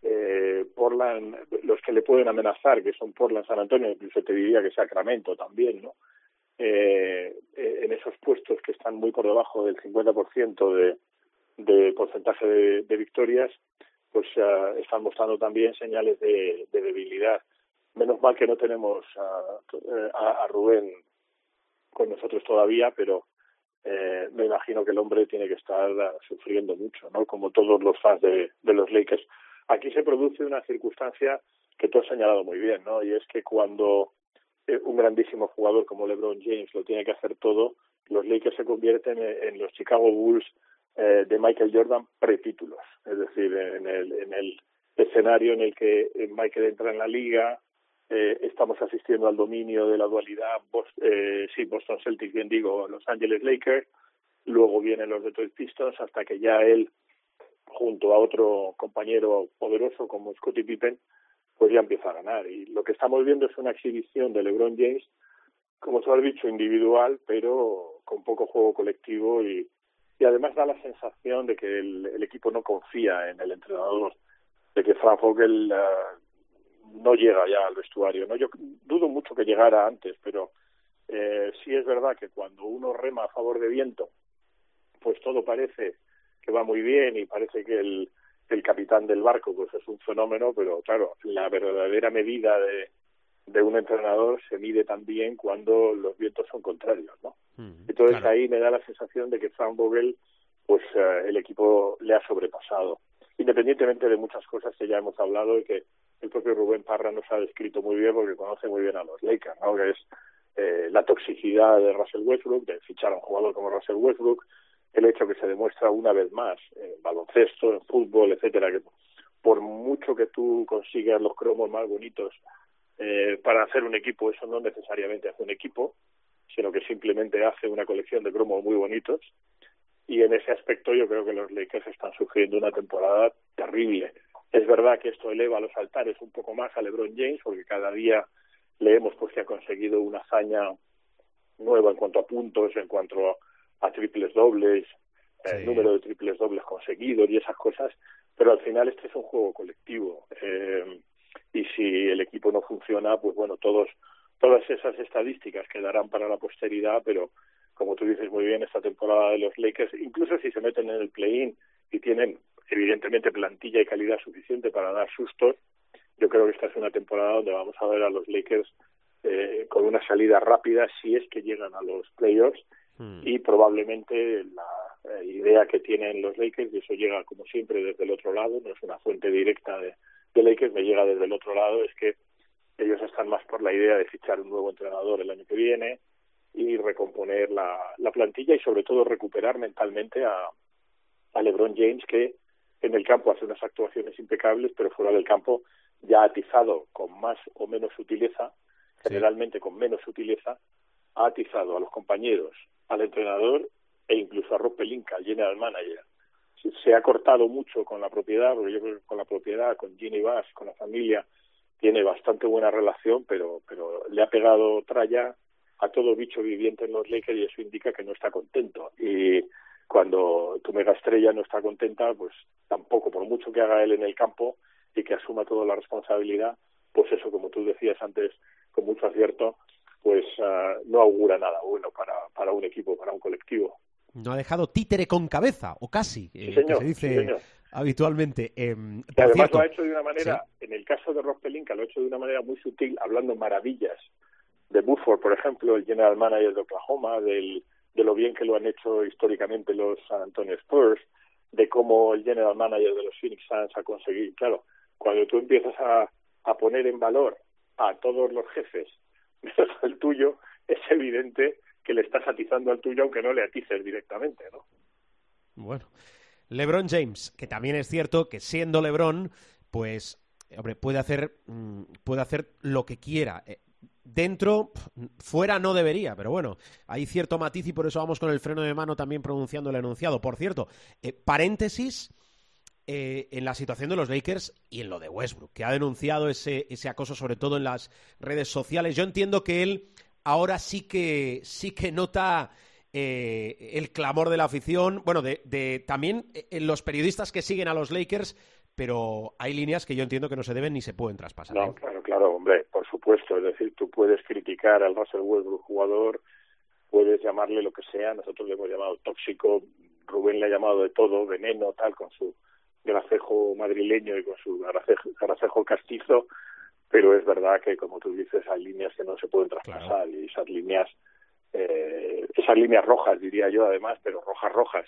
eh, Portland, los que le pueden amenazar, que son Portland, San Antonio, incluso te diría que Sacramento también, ¿no? Eh, en esos puestos que están muy por debajo del 50% de, de porcentaje de, victorias, pues uh, están mostrando también señales de, debilidad. Menos mal que no tenemos a, a, Rubén con nosotros todavía, pero eh, me imagino que el hombre tiene que estar sufriendo mucho, ¿no? Como todos los fans de, de los Lakers. Aquí se produce una circunstancia que tú has señalado muy bien, ¿no? Y es que cuando eh, un grandísimo jugador como LeBron James lo tiene que hacer todo, los Lakers se convierten en los Chicago Bulls eh, de Michael Jordan pretítulos, es decir, en el, en el escenario en el que eh, Michael entra en la liga, eh, estamos asistiendo al dominio de la dualidad eh, sí, Boston Celtics, bien digo, Los Angeles Lakers, luego vienen los Detroit Pistons, hasta que ya él, junto a otro compañero poderoso como Scottie Pippen, pues ya empieza a ganar. Y lo que estamos viendo es una exhibición de LeBron James, como tú has dicho, individual, pero con poco juego colectivo y, y además da la sensación de que el, equipo no confía en el entrenador, de que Frank Vogel uh, no llega ya al vestuario. No, yo dudo mucho que llegara antes, pero eh, sí es verdad que cuando uno rema a favor de viento, pues todo parece que va muy bien y parece que el, el capitán del barco pues es un fenómeno, pero claro, la verdadera medida de, de un entrenador se mide también cuando los vientos son contrarios, ¿no? Entonces ahí me da la sensación de que Frank Vogel, pues eh, el equipo le ha sobrepasado, independientemente de muchas cosas que ya hemos hablado y que el propio Rubén Parra nos ha descrito muy bien porque conoce muy bien a los Lakers, ¿no? Que es eh, la toxicidad de Russell Westbrook, de fichar a un jugador como Russell Westbrook, el hecho que se demuestra una vez más en baloncesto, en fútbol, etcétera, que por mucho que tú consigas los cromos más bonitos eh, para hacer un equipo, eso no necesariamente hace un equipo, sino que simplemente hace una colección de cromos muy bonitos. Y en ese aspecto yo creo que los Lakers están sufriendo una temporada terrible. Es verdad que esto eleva los altares un poco más a LeBron James, porque cada día leemos pues que ha conseguido una hazaña nueva en cuanto a puntos, en cuanto a triples dobles, el número de triples dobles conseguidos y esas cosas, pero al final este es un juego colectivo. Eh, y si el equipo no funciona, pues bueno, todos todas esas estadísticas quedarán para la posteridad, pero como tú dices muy bien, esta temporada de los Lakers, incluso si se meten en el play-in y tienen evidentemente plantilla y calidad suficiente para dar sustos, yo creo que esta es una temporada donde vamos a ver a los Lakers eh, con una salida rápida si es que llegan a los playoffs hmm. y probablemente la eh, idea que tienen los Lakers, y eso llega como siempre desde el otro lado, no es una fuente directa de, de Lakers, me llega desde el otro lado, es que ellos están más por la idea de fichar un nuevo entrenador el año que viene y recomponer la, la plantilla y sobre todo recuperar mentalmente a, a LeBron James que en el campo hace unas actuaciones impecables, pero fuera del campo ya ha atizado con más o menos sutileza, generalmente con menos sutileza, ha atizado a los compañeros, al entrenador e incluso a Rob Pelinka, al general manager. Se ha cortado mucho con la propiedad, porque yo creo que con la propiedad, con Ginny Bass, con la familia, tiene bastante buena relación, pero, pero le ha pegado tralla a todo bicho viviente en los Lakers y eso indica que no está contento. Y cuando tu mega estrella no está contenta, pues tampoco, por mucho que haga él en el campo y que asuma toda la responsabilidad, pues eso, como tú decías antes, con mucho acierto, pues uh, no augura nada bueno para, para un equipo, para un colectivo. No ha dejado títere con cabeza, o casi, eh, señor, se dice habitualmente. Eh, además lo ha hecho de una manera, en el caso de Rob Pelinka, lo ha hecho de una manera muy sutil, hablando maravillas de Buford, por ejemplo, el general manager de Oklahoma, del, de lo bien que lo han hecho históricamente los San Antonio Spurs, de cómo el general manager de los Phoenix Suns ha conseguido. Claro, cuando tú empiezas a, a poner en valor a todos los jefes, menos el tuyo, es evidente que le estás atizando al tuyo aunque no le atices directamente, ¿no? Bueno, LeBron James, que también es cierto que siendo LeBron, pues, hombre, puede hacer, mm, puede hacer lo que quiera. Eh, dentro, fuera no debería, pero bueno, hay cierto matiz y por eso vamos con el freno de mano también pronunciando el enunciado. Por cierto, eh, paréntesis eh, en la situación de los Lakers y en lo de Westbrook, que ha denunciado ese, ese acoso sobre todo en las redes sociales. Yo entiendo que él ahora sí que, sí que nota eh, el clamor de la afición, bueno, de, también eh, los periodistas que siguen a los Lakers, pero hay líneas que yo entiendo que no se deben ni se pueden traspasar. No, ¿eh? claro, claro, hombre, por supuesto. Es decir, tú puedes criticar al Russell Westbrook jugador, puedes llamarle lo que sea, nosotros le hemos llamado tóxico, Rubén le ha llamado de todo, veneno, tal, con su gracejo madrileño y con su gracejo, gracejo castizo, pero es verdad que, como tú dices, hay líneas que no se pueden traspasar y esas líneas, eh, esas líneas rojas, diría yo, además, pero rojas, rojas,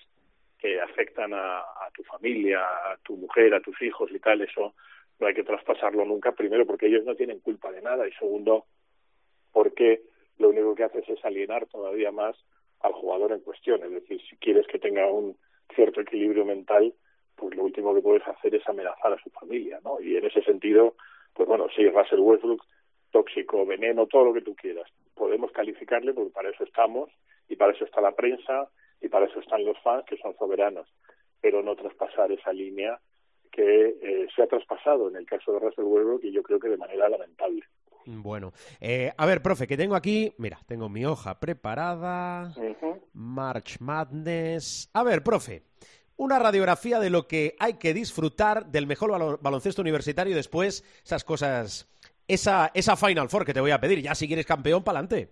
que afectan a, a tu familia, a tu mujer, a tus hijos y tal, eso no hay que traspasarlo nunca, primero porque ellos no tienen culpa de nada y segundo porque lo único que haces es alienar todavía más al jugador en cuestión. Es decir, si quieres que tenga un cierto equilibrio mental, pues lo último que puedes hacer es amenazar a su familia, ¿no? Y en ese sentido, pues bueno, sí, Russell Westbrook, tóxico, veneno, todo lo que tú quieras. Podemos calificarle porque para eso estamos y para eso está la prensa y para eso están los fans que son soberanos, pero no traspasar esa línea que eh, se ha traspasado en el caso de Russell Westbrook y yo creo que de manera lamentable. Bueno, eh, a ver, profe, que tengo aquí, mira, tengo mi hoja preparada, March Madness. A ver, profe, una radiografía de lo que hay que disfrutar del mejor baloncesto universitario después esas cosas, esa, esa Final Four que te voy a pedir, ya si quieres campeón, para adelante.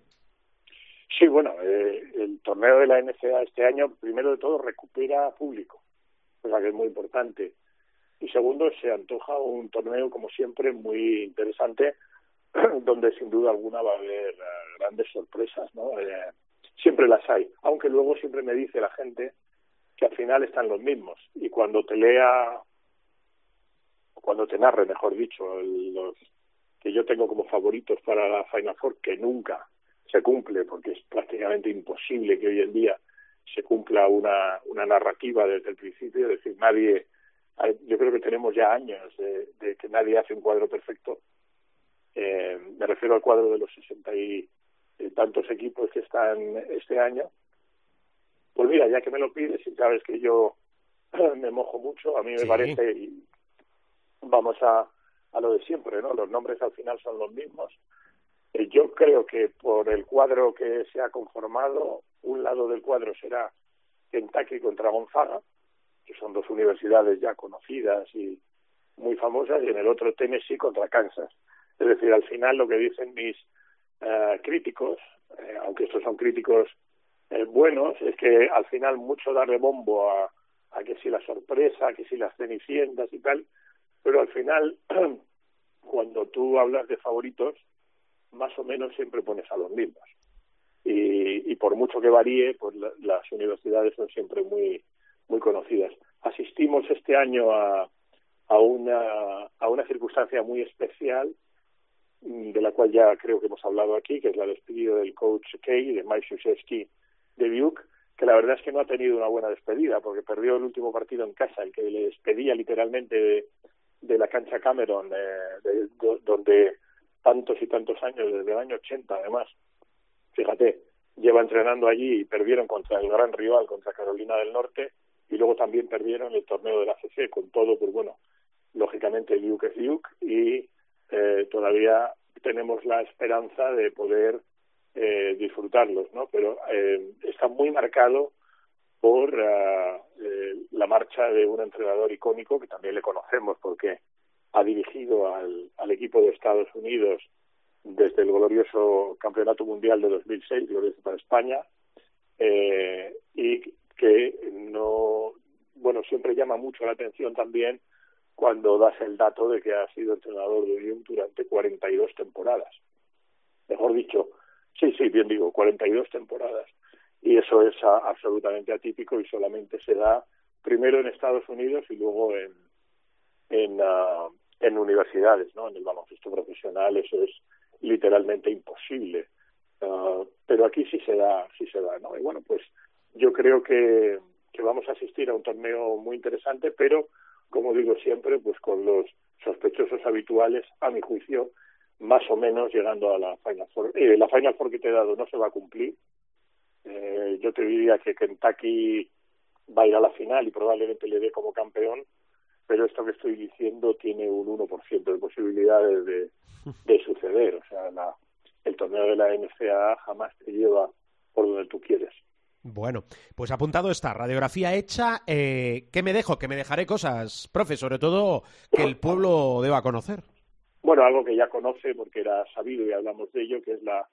Sí, bueno, eh, el torneo de la NCA este año, primero de todo, recupera público, cosa que es muy importante. Y segundo, se antoja un torneo, como siempre, muy interesante, donde sin duda alguna va a haber eh, grandes sorpresas, ¿no? Eh, siempre las hay, aunque luego siempre me dice la gente que al final están los mismos y cuando te lea, cuando te narre, mejor dicho, los que yo tengo como favoritos para la Final Four, que nunca se cumple, porque es prácticamente imposible que hoy en día se cumpla una, una narrativa desde el principio, es decir, nadie, yo creo que tenemos ya años de, de que nadie hace un cuadro perfecto, eh, me refiero al cuadro de los sesenta y, tantos equipos que están este año. Pues mira, ya que me lo pides y sabes que yo me mojo mucho, a mí me parece, y vamos a, a lo de siempre, ¿no? Los nombres al final son los mismos. Eh, yo creo que por el cuadro que se ha conformado, un lado del cuadro será Kentucky contra Gonzaga, que son dos universidades ya conocidas y muy famosas, y en el otro Tennessee contra Kansas. Es decir, al final lo que dicen mis eh, críticos, eh, aunque estos son críticos eh, buenos, es que al final mucho darle bombo a, a que si la sorpresa, que si las cenicientas y tal, pero al final, cuando tú hablas de favoritos, más o menos siempre pones a los mismos. Y, y por mucho que varíe, pues las universidades son siempre muy, muy conocidas. Asistimos este año a, a, una, a una circunstancia muy especial de la cual ya creo que hemos hablado aquí, que es la despedida del coach Kay, de Mike Krzyzewski de Duke, que la verdad es que no ha tenido una buena despedida, porque perdió el último partido en casa, el que le despedía literalmente de, la cancha Cameron, de, donde tantos y tantos años, desde el año 80 además, fíjate, lleva entrenando allí y perdieron contra el gran rival, contra Carolina del Norte, y luego también perdieron el torneo de la CC, con todo, pues bueno, lógicamente Duke es Duke, y eh, todavía tenemos la esperanza de poder eh, disfrutarlos, ¿no? Pero eh, está muy marcado por uh, eh, la marcha de un entrenador icónico que también le conocemos porque ha dirigido al, al equipo de Estados Unidos desde el glorioso Campeonato Mundial de 2006, glorioso para España, eh, y que no, bueno, siempre llama mucho la atención también cuando das el dato de que ha sido entrenador de Unión durante 42 temporadas. Mejor dicho, sí, sí, bien digo, 42 temporadas. Y eso es absolutamente atípico y solamente se da primero en Estados Unidos y luego en, en, uh, en universidades, ¿no? En el baloncesto profesional eso es literalmente imposible. Uh, pero aquí sí se da, sí se da, ¿no? Y bueno, pues yo creo que, que vamos a asistir a un torneo muy interesante, pero como digo siempre, pues con los sospechosos habituales, a mi juicio, más o menos llegando a la Final Four. Eh, la Final Four que te he dado no se va a cumplir. Eh, yo te diría que Kentucky va a ir a la final y probablemente le dé como campeón, pero esto que estoy diciendo tiene un 1% de posibilidades de, de suceder. O sea, la, el torneo de la NCAA jamás te lleva por donde tú quieres. Bueno, pues apuntado está, radiografía hecha. Eh, ¿Qué me dejo? Que me dejaré cosas, profe, sobre todo que el pueblo deba conocer. Bueno, algo que ya conoce porque era sabido y hablamos de ello, que es la,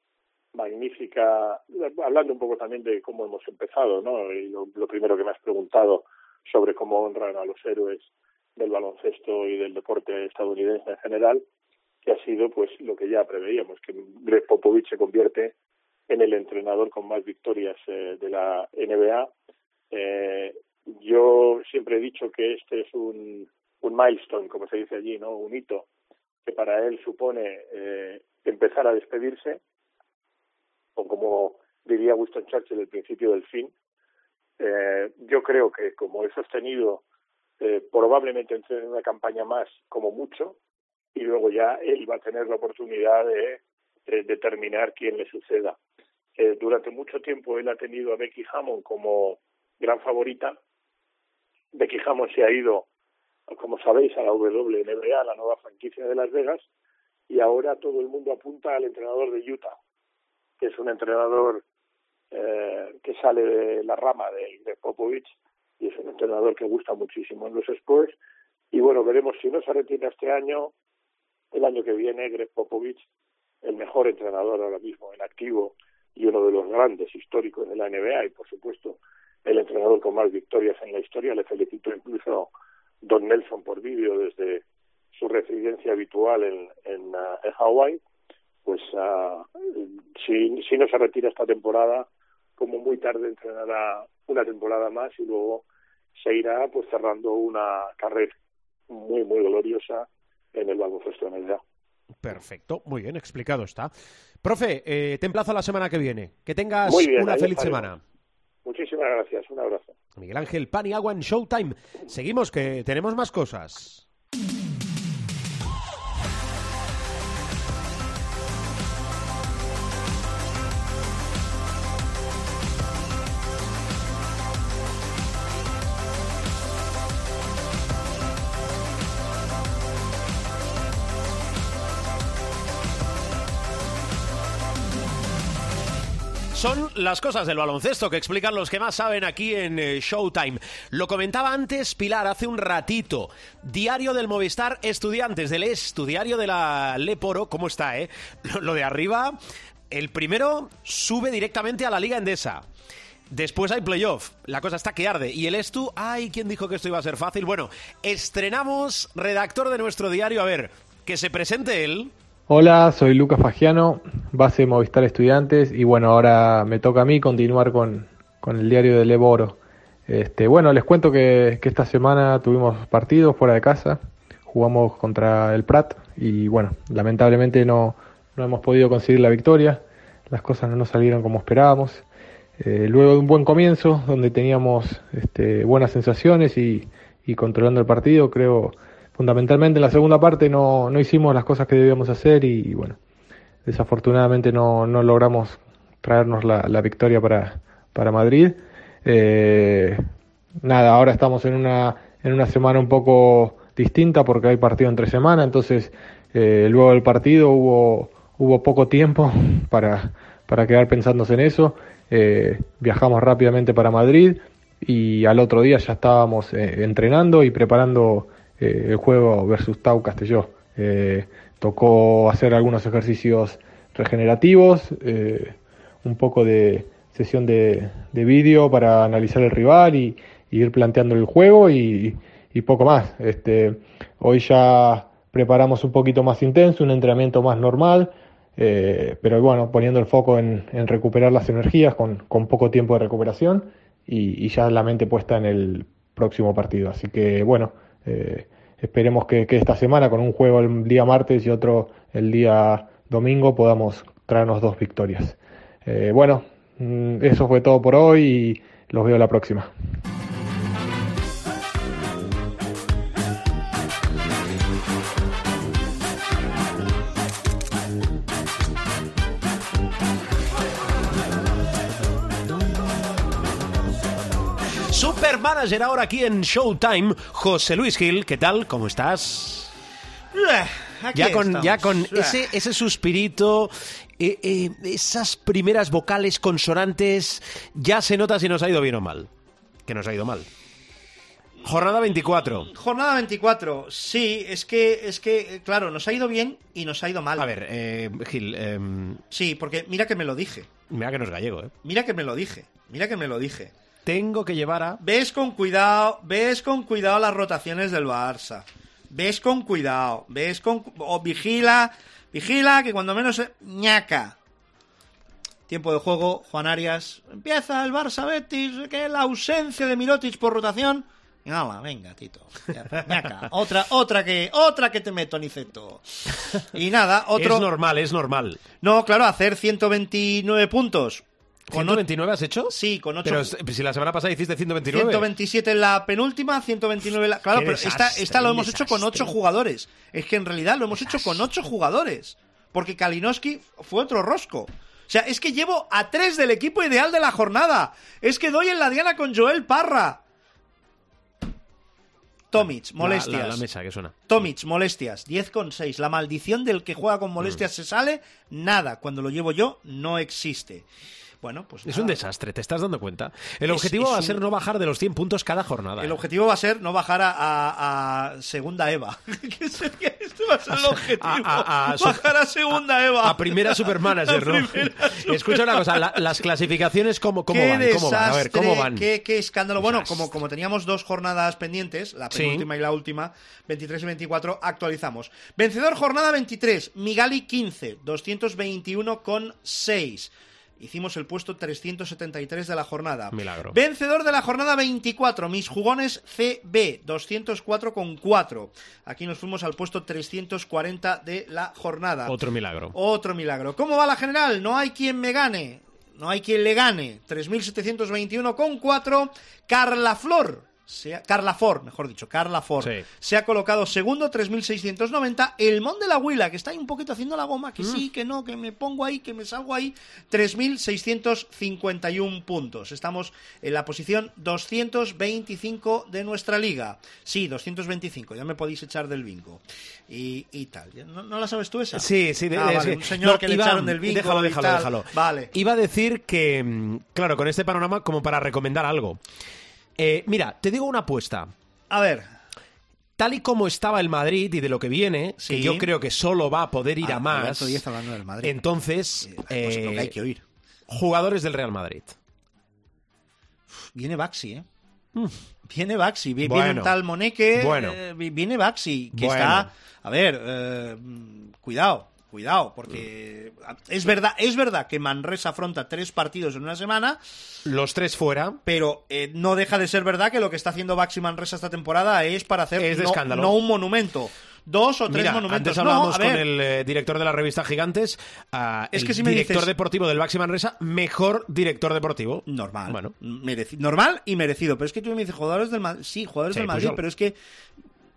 magnífica, hablando un poco también de cómo hemos empezado, ¿no? Y lo, primero que me has preguntado sobre cómo honran a los héroes del baloncesto y del deporte estadounidense en general, que ha sido pues lo que ya preveíamos, que Greg Popovich se convierte en el entrenador con más victorias eh, de la NBA. Eh, yo siempre he dicho que este es un, un milestone, como se dice allí, no, un hito que para él supone eh, empezar a despedirse, o como diría Winston Churchill, el principio del fin. Eh, yo creo que como he sostenido, eh, probablemente entre en una campaña más, como mucho, y luego ya él va a tener la oportunidad de, de determinar quién le suceda. Eh, durante mucho tiempo él ha tenido a Becky Hammond como gran favorita. Becky Hammond se ha ido, como sabéis, a la WNBA, la nueva franquicia de Las Vegas, y ahora todo el mundo apunta al entrenador de Utah, que es un entrenador eh, que sale de la rama de, de Popovich y es un entrenador que gusta muchísimo en los Spurs. Y bueno, veremos si no se retira este año, el año que viene, Greg Popovich, el mejor entrenador ahora mismo en activo y uno de los grandes históricos de la NBA y por supuesto el entrenador con más victorias en la historia. Le felicito incluso Don Nelson por vídeo desde su residencia habitual en, en, en Hawái. Pues uh, si, si no se retira esta temporada, como muy tarde entrenará una temporada más y luego se irá pues cerrando una carrera muy muy gloriosa en el baloncesto ya. Perfecto, muy bien, explicado está. Profe, eh, te emplazo la semana que viene. Que tengas bien, una feliz semana. Muchísimas gracias, un abrazo. Miguel Ángel Paniagua en Showtime. Seguimos, que tenemos más cosas. Las cosas del baloncesto que explican los que más saben aquí en eh, Showtime. Lo comentaba antes Pilar hace un ratito. Diario del Movistar Estudiantes del Estudiario de la Leporo. ¿Cómo está, eh? Lo, de arriba, el primero sube directamente a la Liga Endesa. Después hay playoff, la cosa está que arde. Y el Estu, ay, ¿quién dijo que esto iba a ser fácil? Bueno, estrenamos redactor de nuestro diario. A ver, que se presente él. Hola, soy Lucas Fagiano, base de Movistar Estudiantes y bueno, ahora me toca a mí continuar con, con el diario de Leboro. Este, bueno, les cuento que, que esta semana tuvimos partidos fuera de casa, jugamos contra el Prat y bueno, lamentablemente no, no hemos podido conseguir la victoria, las cosas no nos salieron como esperábamos. Eh, luego de un buen comienzo, donde teníamos este, buenas sensaciones y, y controlando el partido, creo fundamentalmente en la segunda parte no, no hicimos las cosas que debíamos hacer y, bueno, desafortunadamente no, no logramos traernos la, la victoria para, para Madrid. Eh, nada, ahora estamos en una, en una semana un poco distinta porque hay partido entre semana, entonces eh, luego del partido hubo, hubo poco tiempo para, para quedar pensándose en eso. Eh, viajamos rápidamente para Madrid y al otro día ya estábamos eh, entrenando y preparando eh, el juego versus Tau Castelló. Eh, tocó hacer algunos ejercicios regenerativos, eh, un poco de sesión de, de vídeo para analizar el rival y, ir planteando el juego y, poco más. Este, hoy ya preparamos un poquito más intenso, un entrenamiento más normal, eh, pero bueno, poniendo el foco en, recuperar las energías con, con, poco tiempo de recuperación y, ya la mente puesta en el próximo partido. Así que bueno, eh, esperemos que, que, esta semana con un juego el día martes y otro el día domingo podamos traernos dos victorias. Eh, bueno, mm, eso fue todo por hoy y los veo la próxima. Manager ahora aquí en Showtime, José Luis Gil, ¿qué tal? ¿Cómo estás? Aquí ya con, estamos. ya con ese, ese suspirito, eh, eh, esas primeras vocales consonantes, ya se nota si nos ha ido bien o mal. Que nos ha ido mal. Jornada 24. Jornada 24. Sí, es que, es que, eh, claro, nos ha ido bien y nos ha ido mal. A ver, eh, Gil, eh, Sí, porque mira que me lo dije. mira que no es gallego, ¿eh? Mira que me lo dije. Mira que me lo dije. Tengo que llevar a... Ves con cuidado, ves con cuidado las rotaciones del Barça. Ves con cuidado, ves con... O vigila, vigila que cuando menos... se- ñaca. Tiempo de juego, Juan Arias. Empieza el Barça Betis, que la ausencia de Mirotic por rotación. Ala, venga, Tito. Ñaca. Otra, otra que, otra que te meto, Niceto. Y nada, otro... Es normal, es normal. No, claro, hacer 129 puntos. Con o- ¿129 has hecho? Sí, con 8 Pero si la semana pasada hiciste 129. 127 en la penúltima, 129 en la... Claro, pero esta, lo hemos hecho con desastre. 8 jugadores. Es que en realidad lo hemos hecho con 8 jugadores. Porque Kalinowski fue otro rosco. O sea, es que llevo a 3 del equipo ideal de la jornada. Es que doy en la diana con Joel Parra. Tomic, La- molestias. La, la mesa que suena. Tomic, molestias, 10,6. La maldición del que juega con molestias Mm. se sale, nada. Cuando lo llevo yo, no existe. Bueno, pues Es nada. un desastre, ¿te estás dando cuenta? El Es- objetivo es va a un- ser no bajar de los 100 puntos cada jornada. El ¿eh? objetivo va a ser no bajar a, a- a segunda Eva. ¿Qué sería? Este va a ser el objetivo. a- bajar a segunda Eva. A primera supermanager, ¿no? primera Escucha una cosa, la- las clasificaciones, ¿cómo, cómo van? ¿Cómo van? A ver, desastre, ¿cómo van? Qué, qué escándalo. Bueno, Desastre. como, como teníamos dos jornadas pendientes, la Sí. penúltima y la última, 23 y 24, actualizamos. Vencedor jornada 23, Migali 15, 221,6. Hicimos el puesto 373 de la jornada. Milagro. Vencedor de la jornada 24, mis jugones CB, 204,4. Aquí nos fuimos al puesto 340 de la jornada. Otro milagro. Otro milagro. ¿Cómo va la general? No hay quien me gane. No hay quien le gane. 3.721,4. Carla Flor. Se ha- Carla Ford, mejor dicho, Carla Ford. Sí. Se ha colocado segundo, 3.690. El Mon de la Huila, que está ahí un poquito haciendo la goma, que Mm. sí, que no, que me pongo ahí, que me salgo ahí. 3.651 puntos. Estamos en la posición 225 de nuestra liga. Sí, 225, ya me podéis echar del bingo. Y, y tal. ¿No, no la sabes tú esa? Sí, sí, de- Ah, de- vale, sí. un señor No, que le iba- echaron del bingo. Déjalo, déjalo, déjalo. Vale. Iba a decir que, mm, claro, con este panorama, como para recomendar algo. Eh, mira, te digo una apuesta. A ver. Tal y como estaba el Madrid y de lo que viene, Sí. que yo creo que solo va a poder ir Ah, a más. Hablando del Madrid. Entonces, pues lo que eh, hay que oír. jugadores del Real Madrid. Viene Baxi, ¿eh? Viene Baxi, vi- viene Mm. Bueno. un tal Moneque, Bueno. eh, vi- viene Baxi, que Bueno. está, a ver, eh, mm, cuidado, cuidado, porque es verdad, es verdad que Manresa afronta tres partidos en una semana, Los tres fuera. pero eh, no deja de ser verdad que lo que está haciendo Baxi Manresa esta temporada es para hacer Es de no, escándalo. no un monumento, dos o tres Mira, monumentos. antes hablábamos No, con el eh, director de la revista Gigantes, Es el que si me director dices- deportivo del Baxi Manresa, mejor director deportivo. Normal. Bueno. Normal y merecido. Pero es que tú me dices jugadores del Madrid. Sí, jugadores Sí, del pues Madrid, yo- pero es que.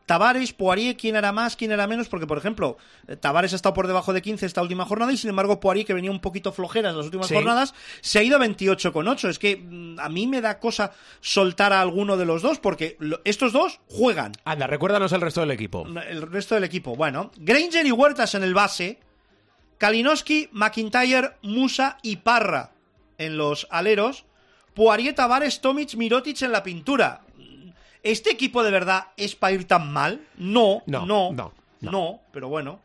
Tavares, Poirier, quién era más, quién era menos, porque por ejemplo, eh, Tavares ha estado por debajo de 15 esta última jornada y sin embargo Poirier, que venía un poquito flojeras las últimas Sí. jornadas, se ha ido a 28 con 8. Es que mm, a mí me da cosa soltar a alguno de los dos porque estos dos juegan. Anda, recuérdanos el resto del equipo. El resto del equipo, bueno, Granger y Huertas en el base, Kalinowski, McIntyre, Musa y Parra en los aleros, Poirier, Tavares, Tomic, Mirotic en la pintura. ¿Este equipo de verdad es para ir tan mal? No, No, no, no, no, no. pero bueno,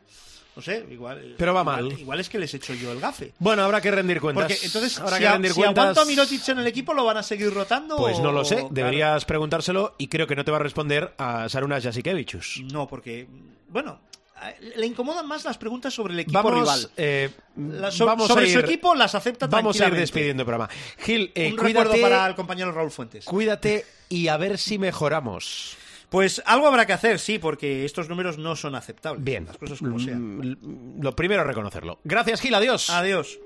no sé, igual. Pero va igual- mal. Igual es que les echo yo el gafe. Bueno, habrá que rendir cuentas. Porque entonces, habrá si, que a- rendir si cuentas. aguanto a Mirotic en el equipo, ¿lo van a seguir rotando? Pues no lo sé, claro. deberías preguntárselo y creo que no te va a responder a Sarunas Jasikevichus. No, porque, bueno, le incomodan más las preguntas sobre el equipo Vamos, rival. eh, La- so- vamos sobre a su ir- equipo las acepta Vamos a ir despidiendo el programa. Gil, eh, Un cuídate, para el compañero Raúl Fuentes. cuídate y a ver si mejoramos. Pues algo habrá que hacer, sí, porque estos números no son aceptables. Bien, Las cosas como sean. Mm, Lo primero es reconocerlo. Gracias, Gil, adiós. Adiós.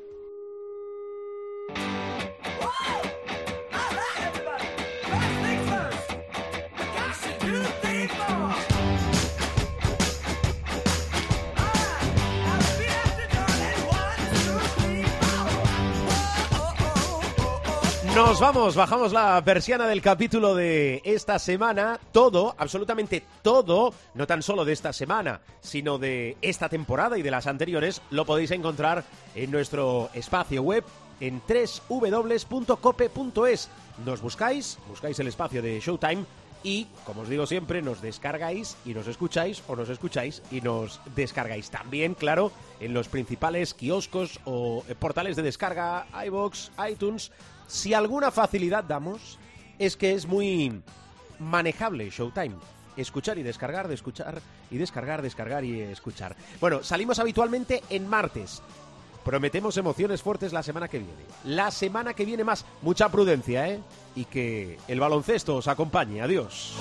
Nos vamos, bajamos la persiana del capítulo de esta semana. Todo, absolutamente todo, no tan solo de esta semana, sino de esta temporada y de las anteriores, lo podéis encontrar en nuestro espacio web en www.cope.es. Nos buscáis, buscáis el espacio de Showtime Y, como os digo siempre, nos descargáis y nos escucháis o nos escucháis y nos descargáis. También, claro, en los principales kioscos o eh, portales de descarga, iBox, iTunes. Si alguna facilidad damos, es que es muy manejable Showtime. Escuchar y descargar, de escuchar y descargar, descargar y escuchar. Bueno, salimos habitualmente en martes. Prometemos emociones fuertes la semana que viene. La semana que viene más. Mucha prudencia, ¿eh? Y que el baloncesto os acompañe. Adiós.